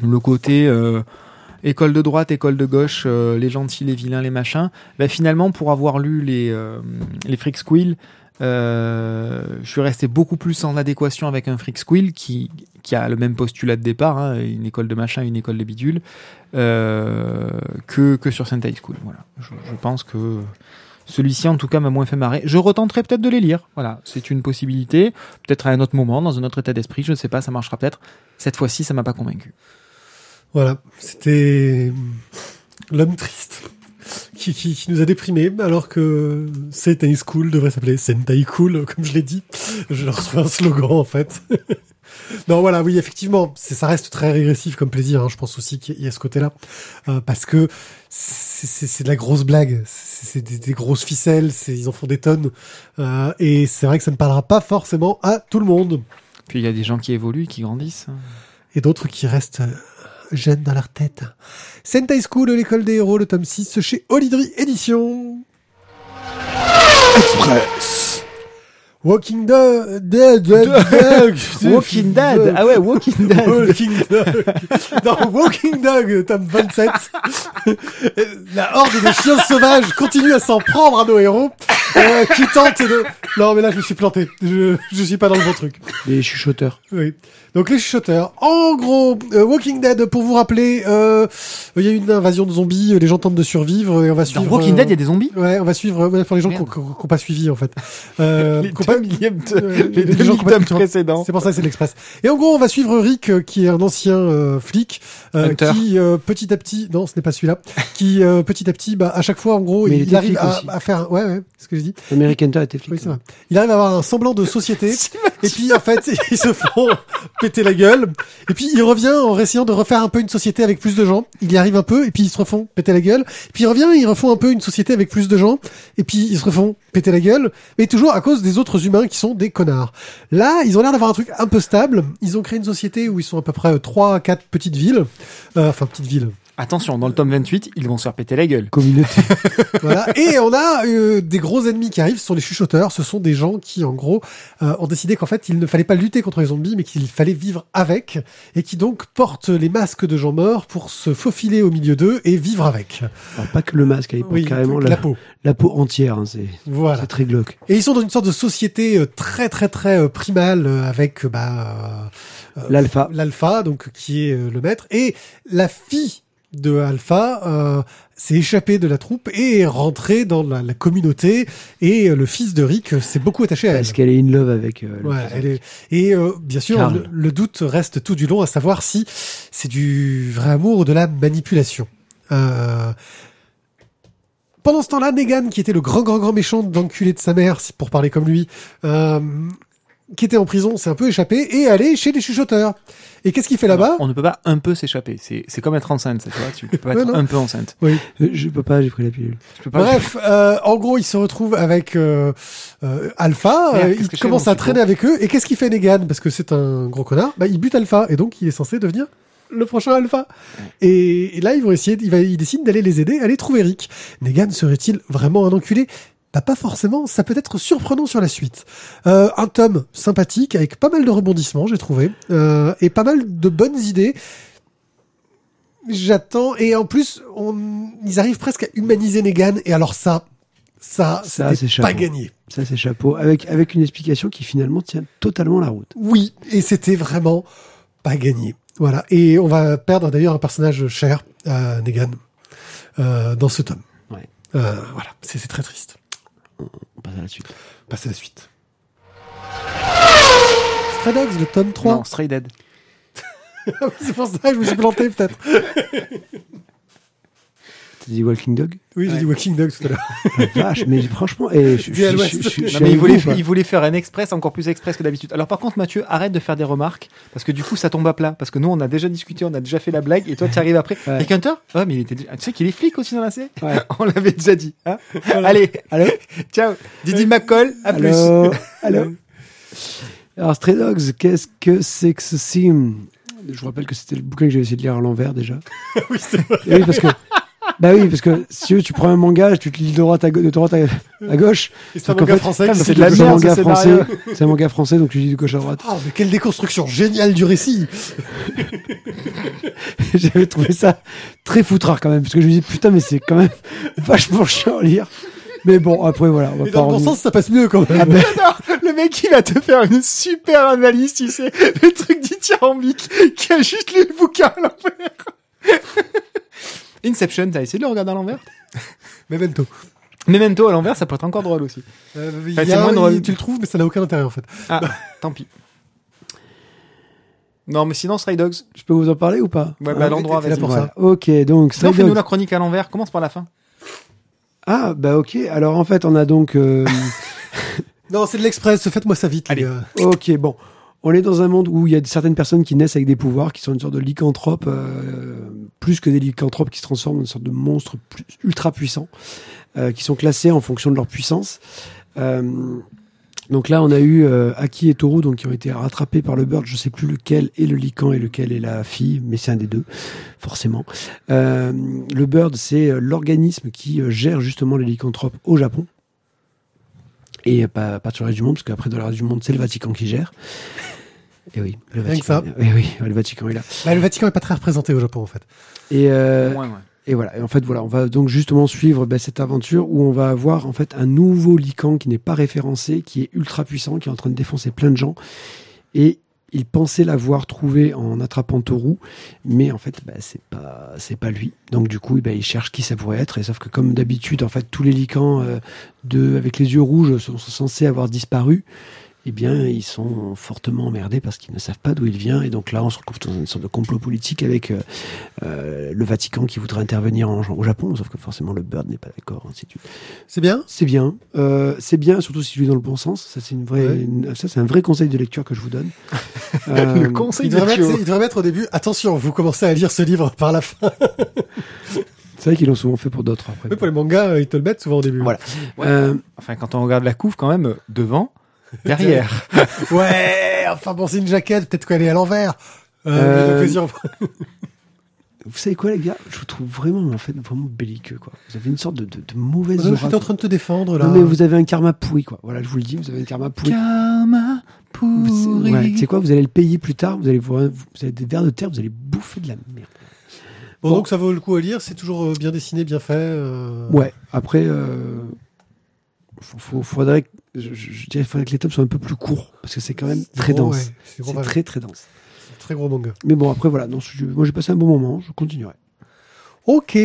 B: Le côté euh, école de droite, école de gauche, euh, les gentils, les vilains, les machins. Bah, finalement, pour avoir lu les, euh, les Freak Squill, euh, je suis resté beaucoup plus en adéquation avec un Freak Squill qui, qui a le même postulat de départ, hein, une école de machin, une école de bidule, euh, que, que sur Sentai School. Voilà. Je pense que celui-ci, en tout cas, m'a moins fait marrer. Je retenterai peut-être de les lire. Voilà, c'est une possibilité. Peut-être à un autre moment, dans un autre état d'esprit, je ne sais pas, ça marchera peut-être. Cette fois-ci, ça m'a pas convaincu.
A: Voilà, c'était l'homme triste qui, qui, qui nous a déprimés, alors que Sentai School devrait s'appeler Sentai Cool, comme je l'ai dit. Je leur trouve un slogan, en fait. non, voilà, oui, effectivement, ça reste très régressif comme plaisir. hein. Je pense aussi qu'il y a ce côté-là, Euh, parce que c'est de la grosse blague, c'est, c'est des, des grosses ficelles, c'est, ils en font des tonnes, Euh, et c'est vrai que ça ne parlera pas forcément à tout le monde,
B: Puis il y a des gens qui évoluent, qui grandissent.
A: et d'autres qui restent euh, jeunes dans leur tête. Sentai School, l'école des héros, le tome 6 chez Olidri Édition.
C: Express.
A: Walking Dead, Dead, Dead, Dead.
B: Walking Dead Ah ouais, Walking Dead
A: Walking Dog. Dans Walking Dog, tome 27. La horde de chiens sauvages continue à s'en prendre à nos héros. euh, qui tente de. Non, mais là, je me suis planté. Je, je suis pas dans le bon truc.
C: Les chuchoteurs.
A: Oui. Donc les chuchoteurs. En gros, euh, Walking Dead, pour vous rappeler, euh, il y a eu une invasion de zombies, euh, les gens tentent de survivre et on va
B: Dans
A: suivre.
B: Walking
A: euh,
B: Dead, il y a des zombies?
A: Ouais, on va suivre ouais, pour les gens qui n'ont pas suivi en fait. Euh,
B: Les deux millièmes de-
A: euh,
B: les
A: les
B: deux
A: gens
B: millièmes précédents.
A: C'est pour ça que c'est l'Express. Et en gros, on va suivre Rick, euh, qui est un ancien euh, flic, euh, qui euh, petit à petit, non, ce n'est pas celui-là, qui euh, petit à petit, bah, à chaque fois, en gros,
C: il
A: arrive à, faire, ouais, ouais, c'est ce que je dis.
C: American Hunter était flic.
A: Oui, c'est vrai. Il arrive à avoir un semblant de société. et puis, en fait, ils se font péter la gueule. Et puis, il revient en essayant de refaire un peu une société avec plus de gens. Il y arrive un peu, et puis ils se refont péter la gueule. Puis il revient, ils refont un peu une société avec plus de gens. Et puis, ils se refont péter la gueule. Mais toujours à cause des autres humains qui sont des connards. Là, ils ont l'air d'avoir un truc un peu stable. Ils ont créé une société où ils sont à peu près 3 à 4 petites villes. Euh, enfin, petites villes.
B: Attention, dans le tome 28, ils vont se faire péter la gueule.
C: Communauté.
A: Voilà. Et on a euh, des gros ennemis qui arrivent, ce sont les chuchoteurs. Ce sont des gens qui, en gros, euh, ont décidé qu'en fait, il ne fallait pas lutter contre les zombies, mais qu'il fallait vivre avec, et qui donc portent les masques de gens morts pour se faufiler au milieu d'eux et vivre avec.
C: Alors, pas que le masque, il porte carrément
A: la,
C: la,
A: peau.
C: la peau entière. hein, c'est
A: Voilà.
C: c'est très glauque.
A: Et ils sont dans une sorte de société euh, très très très euh, primale euh, avec bah, euh,
C: L'alpha.
A: l'alpha, donc qui est le maître, et la fille de Alpha euh, s'est échappée de la troupe et est rentrée dans la, la communauté, et euh, le fils de Rick s'est beaucoup attaché à elle.
C: Parce qu'elle est in love avec. euh, le
A: Ouais, elle est... Et euh, bien sûr, le, le doute reste tout du long à savoir si c'est du vrai amour ou de la manipulation. Euh... Pendant ce temps-là, Negan, qui était le grand, grand, grand méchant d'enculé de sa mère, si- pour parler comme lui, euh, qui était en prison, s'est un peu échappé et est allé chez les chuchoteurs. Et qu'est-ce qu'il fait là-bas
B: On ne peut pas un peu s'échapper. C'est c'est comme être enceinte, ça, tu vois. Tu peux pas être un peu enceinte.
C: Euh, Je peux pas, j'ai pris la pilule.
B: Tu peux pas.
A: Bref, euh, en gros, il se retrouve avec euh, euh, Alpha.
B: Merde,
A: euh, il
B: je
A: commence à traîner avec eux. Et qu'est-ce qu'il fait Negan? Parce que c'est un gros connard. Bah, il bute Alpha et donc il est censé devenir le prochain Alpha. Et, et là, ils vont essayer. Il va, il décide d'aller les aider, aller trouver Rick. Negan serait-il vraiment un enculé? Bah, pas forcément, ça peut être surprenant sur la suite. Euh, un tome sympathique avec pas mal de rebondissements, j'ai trouvé, euh, et pas mal de bonnes idées. J'attends et en plus, on, ils arrivent presque à humaniser Negan et alors ça, ça,
C: Ça, c'est
A: pas gagné.
C: Ça, c'est chapeau. Avec, avec une explication qui finalement tient totalement la route.
A: Oui, et c'était vraiment pas gagné. Voilà, et on va perdre d'ailleurs un personnage cher, euh, Negan, euh, dans ce tome.
C: Ouais.
A: Voilà, c'est très triste.
C: On passe à la suite.
A: Passez à la suite. Stray Dogs, le tome 3.
B: Non, Stray Dead.
A: c'est pour ça que je me suis planté peut-être.
C: T'as dit Walking Dog
A: Oui, j'ai
B: Ouais.
A: dit Walking Dogs tout à l'heure.
C: La Vache, mais franchement, eh, je,
B: il voulait, faire un express encore plus express que d'habitude. Alors par contre, Mathieu, arrête de faire des remarques parce que du coup, ça tombe à plat. Parce que nous, on a déjà discuté, on a déjà fait la blague, et toi, tu arrives après.
C: Ouais.
B: Et Hunter Ouais, mais il était. déjà- Tu sais qu'il est flic aussi dans la série
C: Ouais.
B: On l'avait déjà dit. hein Allez,
C: Allô
B: ciao. Didi McCall, à plus.
C: Allô Alors, Stray Dogs, qu'est-ce que c'est que ceci Je vous rappelle que c'était le bouquin que j'avais essayé de lire à l'envers déjà.
A: oui, c'est vrai.
C: Et oui, parce que. Bah oui, parce que si tu prends un manga, tu te lis de droite à, de droite à, à gauche.
A: C'est un manga
C: fait,
A: français.
B: c'est de la ce
C: manga français. C'est un manga français, donc tu lis de gauche à droite.
A: Ah, mais quelle déconstruction géniale du récit
C: J'avais trouvé ça très foutrard quand même, parce que je me dis putain, mais c'est quand même vachement chiant à lire. Mais bon, après voilà, on va
A: Mais
C: pas
A: dans le bon sens, ça passe mieux quand même.
C: Ah ben,
B: Le mec, il va te faire une super analyse, tu sais. Le truc dithyrambique qui a juste lu le bouquin à l'envers. Inception, t'as essayé de le regarder à l'envers
A: Memento.
B: Memento à l'envers, ça peut être encore drôle aussi.
A: Euh, il
B: Enfin,
A: y a-
B: moins drôle.
A: Tu le trouves, mais ça n'a aucun intérêt en fait.
B: Ah, tant pis. Non, mais sinon, Stray Dogs.
C: je peux vous en parler ou pas?
B: Ouais, bah, à l'endroit, vas-y.
A: pour
C: Voilà. Ok, donc
B: Sinon,
C: Stray
B: fais-nous
C: Dogs.
B: la chronique à l'envers. Commence par la fin.
C: Ah bah ok. Alors en fait, on a donc. euh,
A: Non, c'est de l'express, faites-moi ça vite.
B: Allez.
A: les gars.
C: ok, bon. On est dans un monde où il y a certaines personnes qui naissent avec des pouvoirs, qui sont une sorte de lycanthropes, euh, plus que des lycanthropes qui se transforment en une sorte de monstres ultra puissants, euh, qui sont classés en fonction de leur puissance. Euh, donc là, on a eu euh, Aki et Toru, donc qui ont été rattrapés par le Bird. Je sais plus lequel est le lican et lequel est la fille, mais c'est un des deux, forcément. Euh, le Bird, c'est l'organisme qui gère justement les lycanthropes au Japon. Et pas, pas sur le reste du monde, parce qu'après, dans le reste du monde, c'est le Vatican qui gère. Et oui, le
A: Rien que
C: Vatican.
A: ça.
C: Et oui, le Vatican est là.
A: Bah, le Vatican est pas très représenté au Japon en fait.
C: Et, euh,
B: Moins, ouais.
C: Et voilà. Et en fait, voilà, on va donc justement suivre ben, cette aventure où on va avoir en fait un nouveau Lycan qui n'est pas référencé, qui est ultra puissant, qui est en train de défoncer plein de gens. Et il pensait l'avoir trouvé en attrapant Toru, mais en fait, ben, c'est pas, c'est pas lui. Donc du coup, ben, il cherche qui ça pourrait être. Et sauf que comme d'habitude, en fait, tous les Lycans euh, de, avec les yeux rouges sont, sont censés avoir disparu. Eh bien, ils sont fortement emmerdés parce qu'ils ne savent pas d'où il vient. Et donc là, on se retrouve dans une sorte de complot politique avec euh, euh, le Vatican qui voudrait intervenir en- au Japon, sauf que forcément le Bird n'est pas d'accord. ainsi de suite.
A: C'est bien?
C: C'est bien, euh, c'est bien, surtout si tu lis dans le bon sens. Ça, c'est une vraie,
A: Ouais.
C: une- ça, c'est un vrai conseil de lecture que je vous donne. Euh,
B: Le conseil
A: il
B: de
A: devrait, mettre,
B: Thio.
A: il devrait mettre au début, attention, vous commencez à lire ce livre par la fin.
C: c'est vrai qu'ils l'ont souvent fait pour d'autres. Après.
A: Oui, pour les mangas, ils te le mettent souvent au début.
C: Voilà.
B: Ouais.
C: Euh,
B: Enfin, quand on regarde la couve, quand même, devant, derrière.
A: Ouais, enfin bon, c'est une jaquette, peut-être qu'elle est à l'envers. Euh,
C: Euh, vous savez quoi, les gars? Je vous trouve vraiment, en fait, vraiment belliqueux. Quoi. Vous avez une sorte de, de, de mauvaise
A: Je
C: aura.
A: suis en train de te défendre là.
C: Non, mais vous avez un karma pourri, quoi. Voilà, je vous le dis, vous avez un karma pourri.
B: Karma
C: Vous-
B: pourri.
C: ouais, sais quoi, vous allez le payer plus tard, vous allez, voir, vous avez des vers de terre, vous allez bouffer de la merde.
A: Bon,
C: Bon.
A: donc ça vaut le coup à lire, c'est toujours euh, bien dessiné, bien fait. euh.
C: Ouais, après, faut, faudrait, que- je, je- dirais, faudrait que les tomes soient un peu plus courts, parce que c'est quand même très
A: gros,
C: dense.
A: ouais, c'est gros,
C: très très dense.
A: C'est un très gros manga.
C: Mais bon, après, voilà, non, je- moi j'ai passé un bon moment, je continuerai.
A: Ok.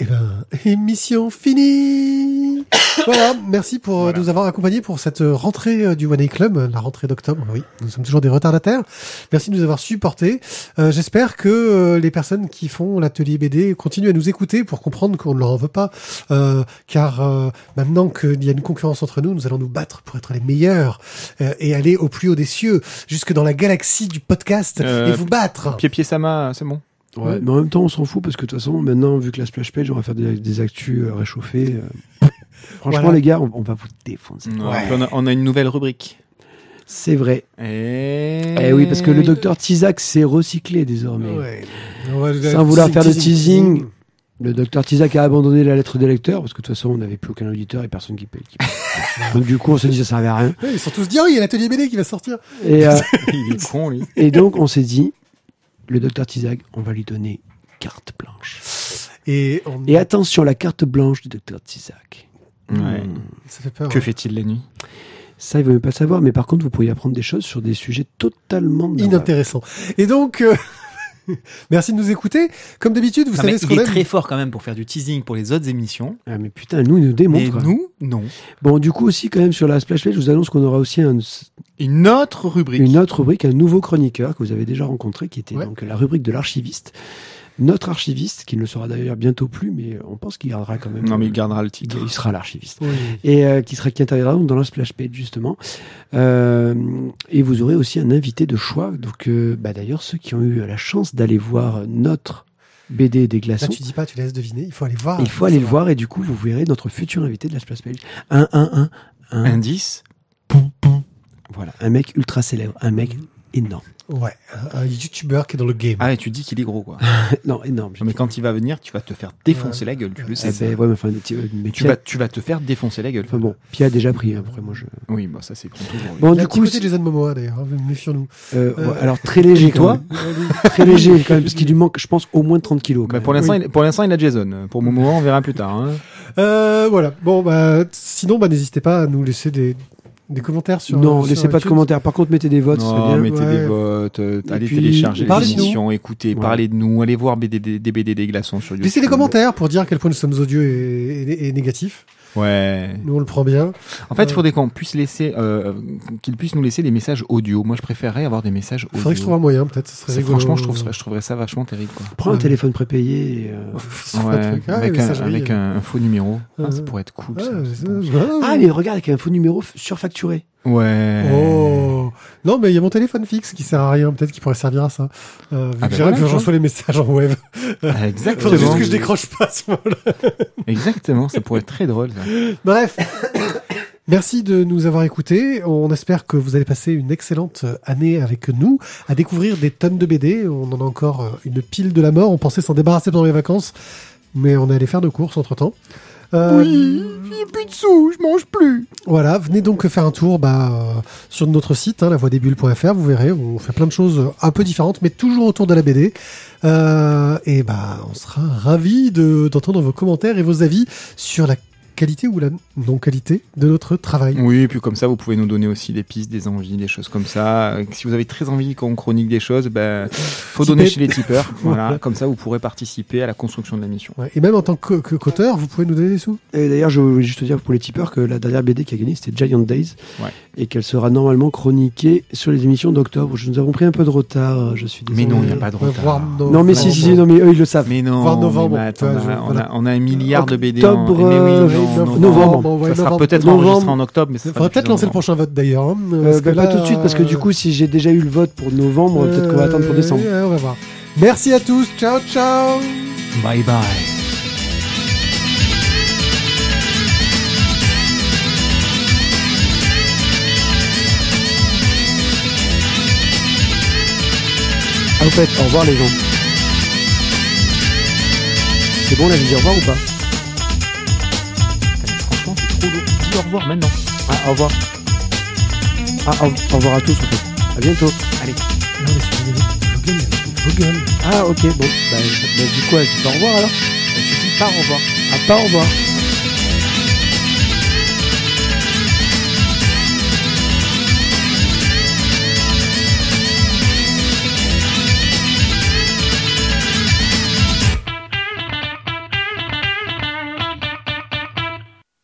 A: Eh ben, émission finie. voilà, merci pour euh,
B: Voilà.
A: nous avoir accompagnés pour cette euh, rentrée euh, du One A Club, la rentrée d'octobre. Oui, nous sommes toujours des retardataires. Merci de nous avoir supportés. Euh, J'espère que euh, les personnes qui font l'atelier BD continuent à nous écouter pour comprendre qu'on ne leur en veut pas, euh, car euh, maintenant qu'il y a une concurrence entre nous, nous allons nous battre pour être les meilleurs euh, et aller au plus haut des cieux, jusque dans la galaxie du podcast et vous battre.
B: Pied pied Sama, c'est bon.
C: Ouais, mais en même temps, on s'en fout, parce que de toute façon, maintenant, vu que la splash page, on va faire des, des actus euh, réchauffées. euh, Franchement,
A: Voilà.
C: les gars, on, on va vous défoncer.
B: Ouais. On, a, on a une nouvelle rubrique.
C: C'est vrai.
B: Et...
C: Eh oui, parce que le docteur Tizak s'est recyclé désormais.
A: Ouais. On va-
C: Sans vouloir faire de teasing. Le docteur Tizak a abandonné la lettre des lecteurs parce que de toute façon on n'avait plus aucun auditeur et personne qui paye. qui paye. donc du coup on s'est dit ça servait à rien.
A: Ouais, ils sont tous dit, oh, il y a l'atelier BD qui va sortir.
C: Et, euh,
B: Il est con, lui.
C: et donc on s'est dit, le docteur Tizak, on va lui donner carte blanche.
A: Et, on...
C: Et attention, la carte blanche du docteur Tizak.
B: Ouais.
C: Hmm.
A: ça fait peur.
B: Que
A: hein.
B: fait-il la nuit?
C: Ça, il veut même pas savoir, mais par contre vous pourriez apprendre des choses sur des sujets totalement navals.
A: Inintéressant. Et donc, euh, merci de nous écouter. Comme d'habitude, vous
B: Non,
A: savez ce
B: il
A: qu'on
B: est
A: aime.
B: très fort quand même pour faire du teasing pour les autres émissions.
C: Ah mais putain, nous il nous
B: Et
C: démontre.
B: nous, non.
C: Bon, du coup aussi quand même sur la splash page, je vous annonce qu'on aura aussi un,
B: Une autre rubrique.
C: une autre rubrique, un nouveau chroniqueur que vous avez déjà rencontré, qui était
A: Ouais.
C: donc la rubrique de l'archiviste. Notre archiviste, qui ne le sera d'ailleurs bientôt plus, mais on pense qu'il gardera quand même.
B: Non, mais il gardera le titre.
C: Il sera l'archiviste.
A: Oui.
C: Et euh, qui sera qui interviendra donc dans la splash page justement. Euh, et vous aurez aussi un invité de choix. Donc, euh, bah, d'ailleurs, ceux qui ont eu la chance d'aller voir notre BD des
A: Là,
C: glaçons.
A: tu dis pas, tu laisses deviner. Il faut aller voir.
C: il faut aller le voir et du coup, vous verrez notre futur invité de la splash page. Un, un, un, un.
B: Indice.
C: Voilà, un mec ultra célèbre, un mec énorme.
A: Ouais, un, youtubeur qui est dans le game.
B: Ah, et tu dis qu'il est gros, quoi.
C: non, énorme.
B: Non, mais quand il va venir, tu vas te faire défoncer la gueule, tu le
C: Eh
B: sais.
C: ben, ouais, mais enfin, tu- mais
B: Tu vas, tu vas te faire défoncer la gueule.
C: Enfin bon, Pia a déjà pris. hein, Après, moi, je.
B: Oui, bah ça c'est oui.
C: Bon, du coup,
A: côté Jason Momoa d'ailleurs. hein, Méfions-nous.
C: euh,
A: Euh,
C: ouais, alors très léger.
B: toi.
C: Très léger quand même, parce qu'il lui manque, je pense, au moins 30 kilos. quand
B: Bah,
C: même.
B: pour l'instant, il, pour l'instant, il a Jason. Pour Momo, on verra plus tard. hein.
A: Euh, voilà. Bon, bah, sinon, bah, n'hésitez pas à nous laisser des, des commentaires sur.
C: non,
A: sur
C: laissez pas de commentaires. Par contre, mettez des votes,
B: Non,
C: bien.
B: mettez
A: Ouais.
B: des votes, euh, allez
C: puis,
B: télécharger
A: parlez
B: les
A: de nous.
B: émissions, écoutez,
C: Ouais.
B: parlez de nous, allez voir BD, des, des BD des glaçons sur YouTube.
A: Laissez des commentaires pour dire à quel point nous sommes odieux et, et- et négatifs.
B: Ouais.
A: Nous, on le prend bien.
B: En fait, il
A: Euh.
B: faudrait qu'on puisse laisser, euh, qu'ils puissent nous laisser des messages audio. Moi, je préférerais avoir des messages
A: Il
B: audio.
A: faudrait que je trouve un moyen, peut-être. Serait rigolo.
B: franchement, je, trouve, ça- je trouverais ça vachement terrible. Quoi.
C: Prends un
A: Ouais.
C: téléphone prépayé. Et, euh,
A: Ouais, Ah,
B: avec, un, avec un, un faux numéro. Ah, ça pourrait être cool. Ça.
C: Ah, mais regarde, avec un faux numéro surfacturé.
B: Ouais.
A: Oh Non, mais il y a mon téléphone fixe qui sert à rien. Peut-être qu'il pourrait servir à ça. Euh, vu
B: Ah
A: que
B: ben voilà,
A: que je reçois les messages en web.
B: Ah,
A: Faudrait
B: Exactement.
A: juste que je décroche pas ce.
B: Exactement, ça pourrait être très drôle. Ça.
A: Bref. Merci de nous avoir écoutés. On espère que vous allez passer une excellente année avec nous, à découvrir des tonnes de BD. On en a encore euh, une pile de la mort. On pensait s'en débarrasser pendant les vacances, mais on est allé faire nos courses entre temps. Euh,
D: Oui, a plus de sous, je mange plus.
A: Voilà, venez donc faire un tour bah, euh, sur notre site, hein, lavoidesbulles.fr, vous verrez, on fait plein de choses un peu différentes, mais toujours autour de la BD. Euh, et bah, on sera ravis de- d'entendre vos commentaires et vos avis sur la qualité ou la non-qualité de notre travail?
B: Oui, et puis comme ça, vous pouvez nous donner aussi des pistes, des envies, des choses comme ça. Euh, Si vous avez très envie qu'on chronique des choses, ben, faut donner chez les tipeurs. voilà, comme ça, vous pourrez participer à la construction de la mission.
A: Ouais, et même en tant que- que- qu'auteur, vous pouvez nous donner des sous?
C: Et d'ailleurs, je voulais juste te dire pour les tipeurs que la dernière BD qui a gagné, c'était Giant Days.
B: Ouais.
C: Et qu'elle sera normalement chroniquée sur les émissions d'octobre. Nous avons pris un peu de retard, je suis désolé.
B: Mais non, il n'y a pas de retard.
C: Non, mais si, si, si, non, mais eux, ils le savent.
B: Mais non,
A: Voir novembre,
B: mais attends, on, a,
A: je-
B: on,
A: voilà.
B: a, on a un milliard de BD en
C: Octobre,
B: mais oui,
C: euh,
B: non,
C: novembre.
B: Ça sera peut-être enregistré en octobre, mais ça
A: faudrait peut-être
B: en
A: lancer le prochain vote d'ailleurs. hein,
C: Euh, bah, pas
A: là,
C: tout de suite, parce que du
A: euh,
C: coup, si j'ai déjà eu le vote pour novembre, peut-être qu'on va attendre pour décembre.
A: euh, on va voir. Merci à tous. Ciao, ciao.
B: Bye bye.
C: Au fait, au revoir les gens. C'est bon, je dis au revoir ou pas?
B: Dis au revoir maintenant.
C: Ah, au revoir. Ah, au, revoir à tous, en fait. À bientôt.
B: Allez.
A: Non, mais.
C: Ah, ok, bon. Bah, bah, du coup, je dis au revoir alors
B: dis pas au revoir.
C: Ah, pas au revoir.